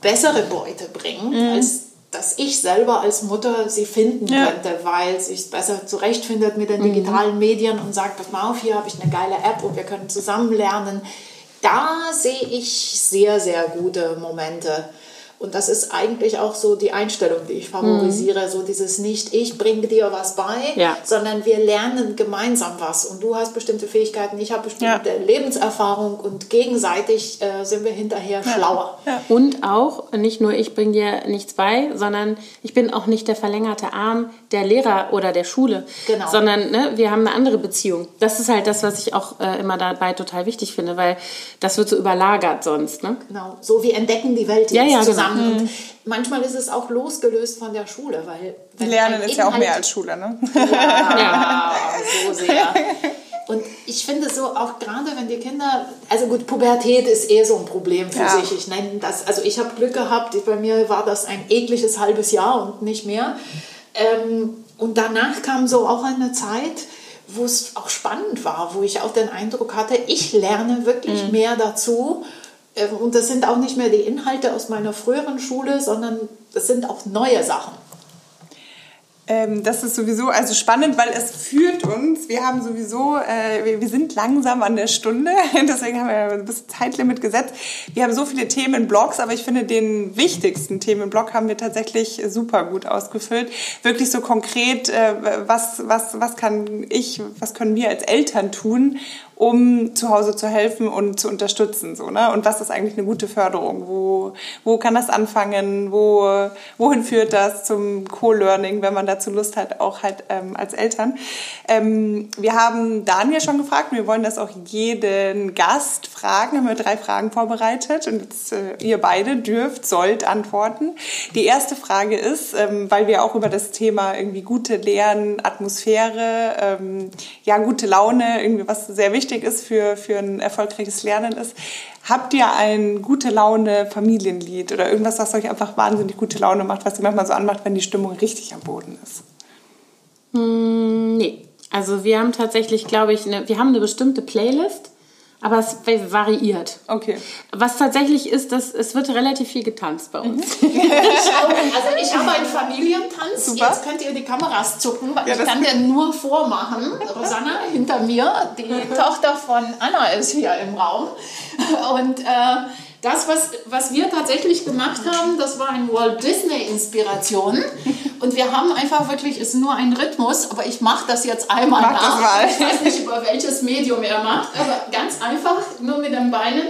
bessere Beute bringt, mhm. als dass ich selber als Mutter sie finden ja. könnte, weil sie es besser zurechtfindet mit den mhm. digitalen Medien und sagt, pass mal auf, hier habe ich eine geile App und wir können zusammen lernen. Da sehe ich sehr, sehr gute Momente. Und das ist eigentlich auch so die Einstellung, die ich favorisiere. Mhm. So dieses nicht, ich bringe dir was bei, ja. sondern wir lernen gemeinsam was. Und du hast bestimmte Fähigkeiten, ich habe bestimmte ja. Lebenserfahrung und gegenseitig äh, sind wir hinterher ja. schlauer. Und auch, nicht nur ich bringe dir nichts bei, sondern ich bin auch nicht der verlängerte Arm der Lehrer oder der Schule, genau. sondern ne, wir haben eine andere Beziehung. Das ist halt das, was ich auch äh, immer dabei total wichtig finde, weil das wird so überlagert sonst. Ne? Genau, so wie entdecken die Welt jetzt ja, ja, genau. Zusammen. Genau. Und manchmal ist es auch losgelöst von der Schule, weil Lernen ist ja auch mehr als Schule, ne? Ja, ja. so sehr. Und ich finde so auch gerade, wenn die Kinder, also gut, Pubertät ist eher so ein Problem für ja. sich. Ich nenne das, also ich habe Glück gehabt, bei mir war das ein ekliges halbes Jahr und nicht mehr. Ähm, und danach kam so auch eine Zeit, wo es auch spannend war, wo ich auch den Eindruck hatte, ich lerne wirklich mhm. mehr dazu. Ähm, und das sind auch nicht mehr die Inhalte aus meiner früheren Schule, sondern das sind auch neue Sachen. Ähm, das ist sowieso also spannend, weil es führt uns. Wir haben sowieso, äh, wir, wir, sind langsam an der Stunde, deswegen haben wir ein bisschen Zeitlimit gesetzt. Wir haben so viele Themenblocks, aber ich finde, den wichtigsten Themenblock haben wir tatsächlich super gut ausgefüllt. Wirklich so konkret, äh, was, was, was kann ich, was können wir als Eltern tun, um zu Hause zu helfen und zu unterstützen. So, ne? Und was ist eigentlich eine gute Förderung? Wo, wo kann das anfangen? Wo, wohin führt das zum Co-Learning, wenn man dazu Lust hat, auch halt ähm, als Eltern? Ähm, wir haben Daniel schon gefragt wir wollen das auch jeden Gast fragen. Haben wir drei Fragen vorbereitet und jetzt, äh, ihr beide dürft, sollt antworten. Die erste Frage ist, ähm, weil wir auch über das Thema irgendwie gute Lernatmosphäre, ähm, ja, gute Laune, irgendwie was sehr wichtig wichtig ist für, für ein erfolgreiches Lernen ist. Habt ihr ein gute Laune Familienlied oder irgendwas, was euch einfach wahnsinnig gute Laune macht, was ihr manchmal so anmacht, wenn die Stimmung richtig am Boden ist? Mm, nee. Also wir haben tatsächlich, glaube ich, eine, wir haben eine bestimmte Playlist Aber es variiert. Okay. Was tatsächlich ist, dass es wird relativ viel getanzt bei uns. also ich habe einen Familientanz. Super. Jetzt könnt ihr die Kameras zucken, weil Ja, ich das- kann dir nur vormachen. Rosanna hinter mir, die Tochter von Anna ist hier im Raum. Und äh, das, was, was wir tatsächlich gemacht haben, das war eine Walt Disney-Inspiration. Und wir haben einfach wirklich, es ist nur ein Rhythmus, aber ich mache das jetzt einmal Mach nach. mal. Ich weiß nicht, über welches Medium er macht, aber ganz einfach, nur mit den Beinen.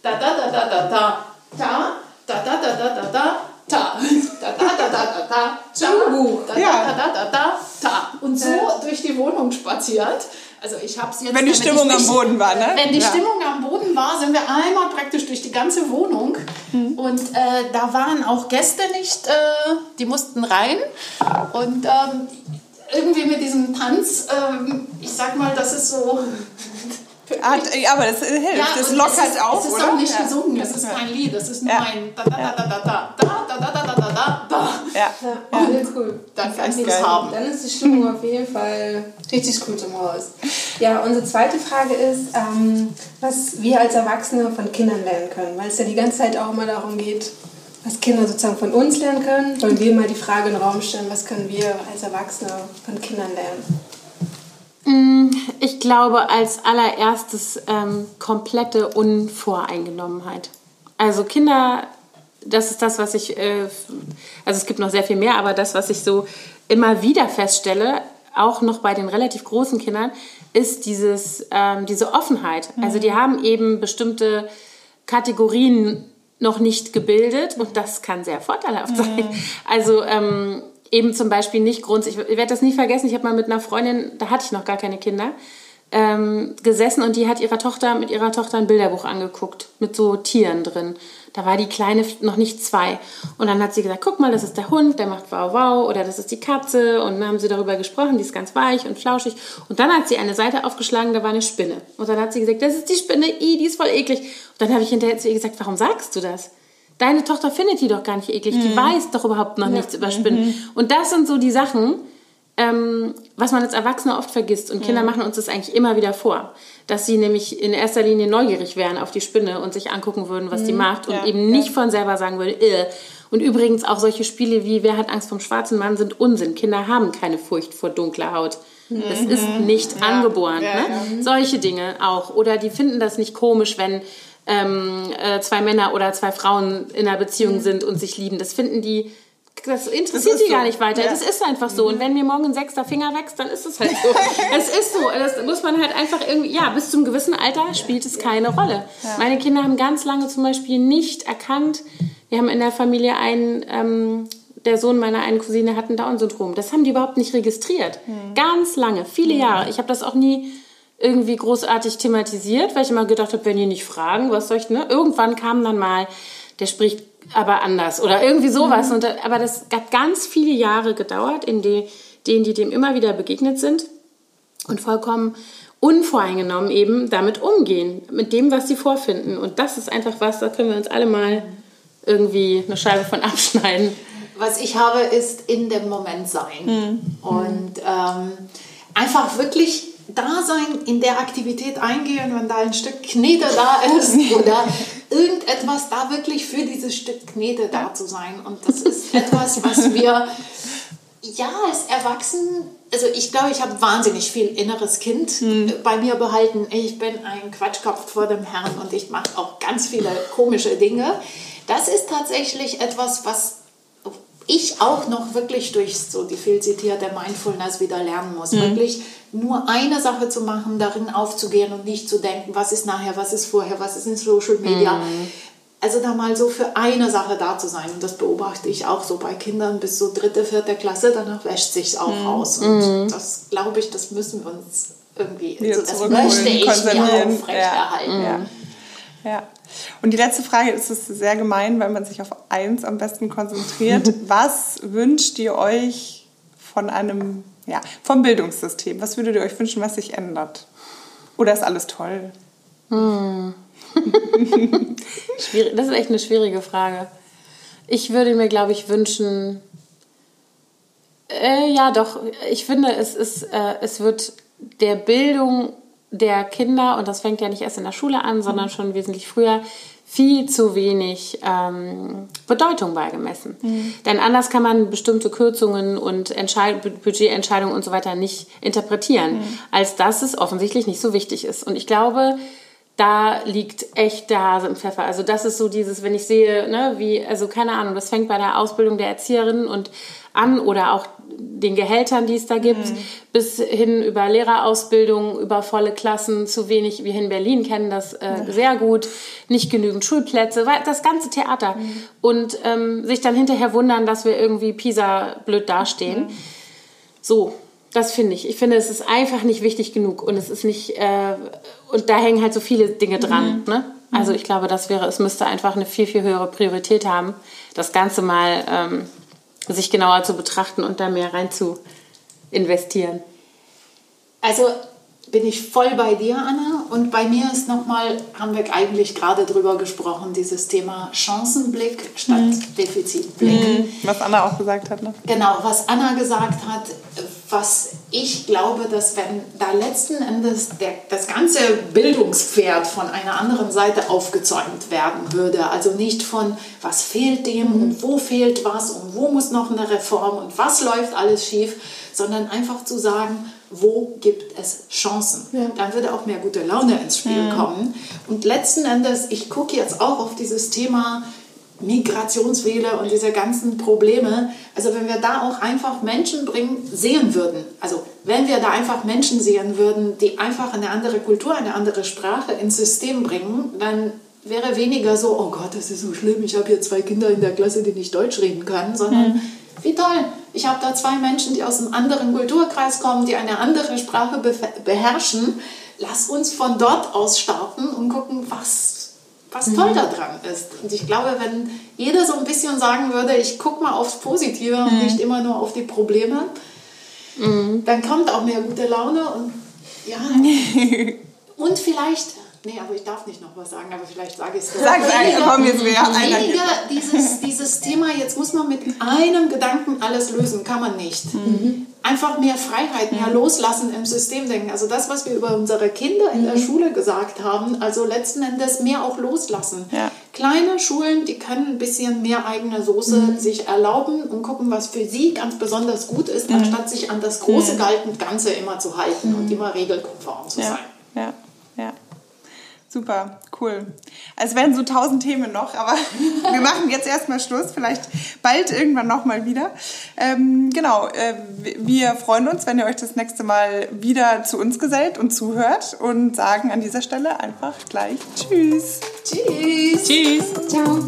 Da, da, da, da, da, da, da, da, da, da, da, da, da, ta. Da, da, da, da, da, da, ta. Da, Ja. da, da, da, da, ta. Und so durch die Wohnung spaziert. Also ich habe es jetzt... Wenn die Stimmung ich am nicht- Boden war, ne? Wenn die Ja. Stimmung am Boden war, sind wir einmal praktisch durch die ganze Wohnung. Mhm. Und äh, da waren auch Gäste nicht, äh, die mussten rein. Und ähm, irgendwie mit diesem Tanz, ähm, ich sag mal, das ist so... Ah, ja, aber das hilft. das und lockert es ist, auf, Es ist oder? auch nicht ja. gesungen, es ist kein Lied, es ist nur Ja. ein da da da da da da da da da da da da da. Ja. Ja, sehr cool. Dann kannst du geil. es haben. Dann ist die Stimmung auf jeden Fall richtig gut im Haus. Ja, unsere zweite Frage ist, ähm, was wir als Erwachsene von Kindern lernen können, weil es ja die ganze Zeit auch immer darum geht, was Kinder sozusagen von uns lernen können. Wollen wir mal die Frage in den Raum stellen, was können wir als Erwachsene von Kindern lernen? Ich glaube als allererstes ähm, komplette Unvoreingenommenheit. Also Kinder, das ist das, was ich, äh, also es gibt noch sehr viel mehr, aber das, was ich so immer wieder feststelle, auch noch bei den relativ großen Kindern, ist dieses, ähm, diese Offenheit. Also die haben eben bestimmte Kategorien noch nicht gebildet und das kann sehr vorteilhaft sein. Also ähm, eben zum Beispiel nicht grundsätzlich, ich werde das nie vergessen, ich habe mal mit einer Freundin, da hatte ich noch gar keine Kinder, ähm, gesessen und die hat ihrer Tochter mit ihrer Tochter ein Bilderbuch angeguckt mit so Tieren drin. Da war die Kleine noch nicht zwei. Und dann hat sie gesagt, guck mal, das ist der Hund, der macht wow wow oder das ist die Katze. Und dann haben sie darüber gesprochen, die ist ganz weich und flauschig. Und dann hat sie eine Seite aufgeschlagen, da war eine Spinne. Und dann hat sie gesagt, das ist die Spinne, i, die ist voll eklig. Und dann habe ich hinterher zu ihr gesagt, warum sagst du das? Deine Tochter findet die doch gar nicht eklig, die weiß doch überhaupt noch nichts über Spinnen. Und das sind so die Sachen, ähm, was man als Erwachsener oft vergisst. Und Kinder machen uns das eigentlich immer wieder vor. Dass sie nämlich in erster Linie neugierig wären auf die Spinne und sich angucken würden, was die macht und Ja, eben nicht von selber sagen würden, äh. Und übrigens auch solche Spiele wie Wer hat Angst vom schwarzen Mann sind Unsinn. Kinder haben keine Furcht vor dunkler Haut. Das ist nicht angeboren. Ja, ne? Solche Dinge auch. Oder die finden das nicht komisch, wenn ähm, äh, zwei Männer oder zwei Frauen in einer Beziehung sind und sich lieben. Das finden die, das interessiert Das die ist gar so. nicht weiter. Ja. Das ist einfach so. Und wenn mir morgen ein sechster Finger wächst, dann ist es halt so. es ist so. Das muss man halt einfach irgendwie, ja, bis zum gewissen Alter spielt es keine Rolle. Meine Kinder haben ganz lange zum Beispiel nicht erkannt, wir haben in der Familie einen, ähm, der Sohn meiner einen Cousine hat ein Down-Syndrom. Das haben die überhaupt nicht registriert. Ganz lange, viele Jahre. Ich habe das auch nie irgendwie großartig thematisiert, weil ich immer gedacht habe, wenn die nicht fragen, was soll ich, ne? Irgendwann kam dann mal, der spricht aber anders oder irgendwie sowas. Und, da- aber das hat ganz viele Jahre gedauert, in die, denen die dem immer wieder begegnet sind und vollkommen unvoreingenommen eben damit umgehen, mit dem, was sie vorfinden. Und das ist einfach was, da können wir uns alle mal irgendwie eine Scheibe von abschneiden. Was ich habe, ist in dem Moment sein. Und ähm, einfach wirklich da sein, in der Aktivität eingehen, wenn da ein Stück Knete da ist oder irgendetwas da wirklich für dieses Stück Knete da zu sein. Und das ist etwas, was wir ja als Erwachsenen, also ich glaube, ich habe wahnsinnig viel inneres Kind äh, bei mir behalten. Ich bin ein Quatschkopf vor dem Herrn und ich mache auch ganz viele komische Dinge. Das ist tatsächlich etwas, was ich auch noch wirklich durch so die viel zitierte Mindfulness wieder lernen muss. Wirklich nur eine Sache zu machen, darin aufzugehen und nicht zu denken, was ist nachher, was ist vorher, was ist in Social Media. Also da mal so für eine Sache da zu sein. Und das beobachte ich auch so bei Kindern bis so dritte, vierte Klasse. Danach wäscht sich auch aus. Und das glaube ich, das müssen wir uns irgendwie, Wieder so, das möchte ich mir aufrechterhalten. Ja. Ja. Und die letzte Frage ist es sehr gemein, weil man sich auf eins am besten konzentriert. Was wünscht ihr euch von einem, ja, vom Bildungssystem? Was würdet ihr euch wünschen, was sich ändert? Oder ist alles toll? Schwierig, das ist echt eine schwierige Frage. Ich würde mir, glaube ich, wünschen, äh, ja doch, ich finde, es, ist, äh, es wird der Bildung der Kinder, und das fängt ja nicht erst in der Schule an, sondern schon wesentlich früher, viel zu wenig ähm, Bedeutung beigemessen. Mhm. Denn anders kann man bestimmte Kürzungen und Entscheid Budgetentscheidungen und so weiter nicht interpretieren, mhm. als dass es offensichtlich nicht so wichtig ist. Und ich glaube, da liegt echt der Hase im Pfeffer. Also das ist so dieses, wenn ich sehe, ne, wie, also keine Ahnung, das fängt bei der Ausbildung der Erzieherinnen und an oder auch den Gehältern, die es da gibt, mhm. bis hin über Lehrerausbildung, über volle Klassen, zu wenig, wir in Berlin kennen das äh, ja. sehr gut, nicht genügend Schulplätze, das ganze Theater. Mhm. Und ähm, sich dann hinterher wundern, dass wir irgendwie Pisa blöd dastehen. Mhm. So, das finde ich. Ich finde, es ist einfach nicht wichtig genug und es ist nicht, äh, und da hängen halt so viele Dinge dran. Mhm. Ne? Also ich glaube, das wäre, es müsste einfach eine viel, viel höhere Priorität haben, das Ganze mal ähm, sich genauer zu betrachten und da mehr rein zu investieren. Also bin ich voll bei dir, Anna. Und bei mir ist nochmal, haben wir eigentlich gerade drüber gesprochen, dieses Thema Chancenblick statt mhm. Defizitblick. Mhm. Was Anna auch gesagt hat. Ne? Genau, was Anna gesagt hat, was ich glaube, dass wenn da letzten Endes der, das ganze Bildungspferd von einer anderen Seite aufgezäumt werden würde, also nicht von was fehlt dem mhm. und wo fehlt was und wo muss noch eine Reform und was läuft alles schief, sondern einfach zu sagen, wo gibt es Chancen. Ja. Dann würde auch mehr gute Laune ins Spiel ja. kommen. Und letzten Endes, ich gucke jetzt auch auf dieses Thema Migrationswelle und diese ganzen Probleme. Also wenn wir da auch einfach Menschen bringen, sehen würden, also wenn wir da einfach Menschen sehen würden, die einfach eine andere Kultur, eine andere Sprache ins System bringen, dann wäre weniger so, oh Gott, das ist so schlimm, ich habe hier zwei Kinder in der Klasse, die nicht Deutsch reden können, sondern mhm. wie toll, ich habe da zwei Menschen, die aus einem anderen Kulturkreis kommen, die eine andere Sprache beherrschen. Lass uns von dort aus starten und gucken, was, was mhm. toll daran ist. Und ich glaube, wenn jeder so ein bisschen sagen würde, ich gucke mal aufs Positive mhm. und nicht immer nur auf die Probleme, mhm. dann kommt auch mehr gute Laune und ja. und vielleicht Nee, aber ich darf nicht noch was sagen, aber vielleicht sage ich es. Sag es komm jetzt mehr. Weniger dieses, dieses Thema, jetzt muss man mit einem Gedanken alles lösen, kann man nicht. Mhm. Einfach mehr Freiheit, mehr mhm. Loslassen im System denken. Also das, was wir über unsere Kinder in der mhm. Schule gesagt haben, also letzten Endes mehr auch loslassen. Ja. Kleine Schulen, die können ein bisschen mehr eigene Soße mhm. sich erlauben und gucken, was für sie ganz besonders gut ist, mhm. anstatt sich an das große mhm. Ganze immer zu halten und immer regelkonform zu sein. Ja. Super, cool. Es werden so tausend Themen noch, aber wir machen jetzt erstmal Schluss. Vielleicht bald irgendwann nochmal wieder. Ähm, genau, äh, wir freuen uns, wenn ihr euch das nächste Mal wieder zu uns gesellt und zuhört und sagen an dieser Stelle einfach gleich Tschüss. Tschüss. Tschüss. Ciao.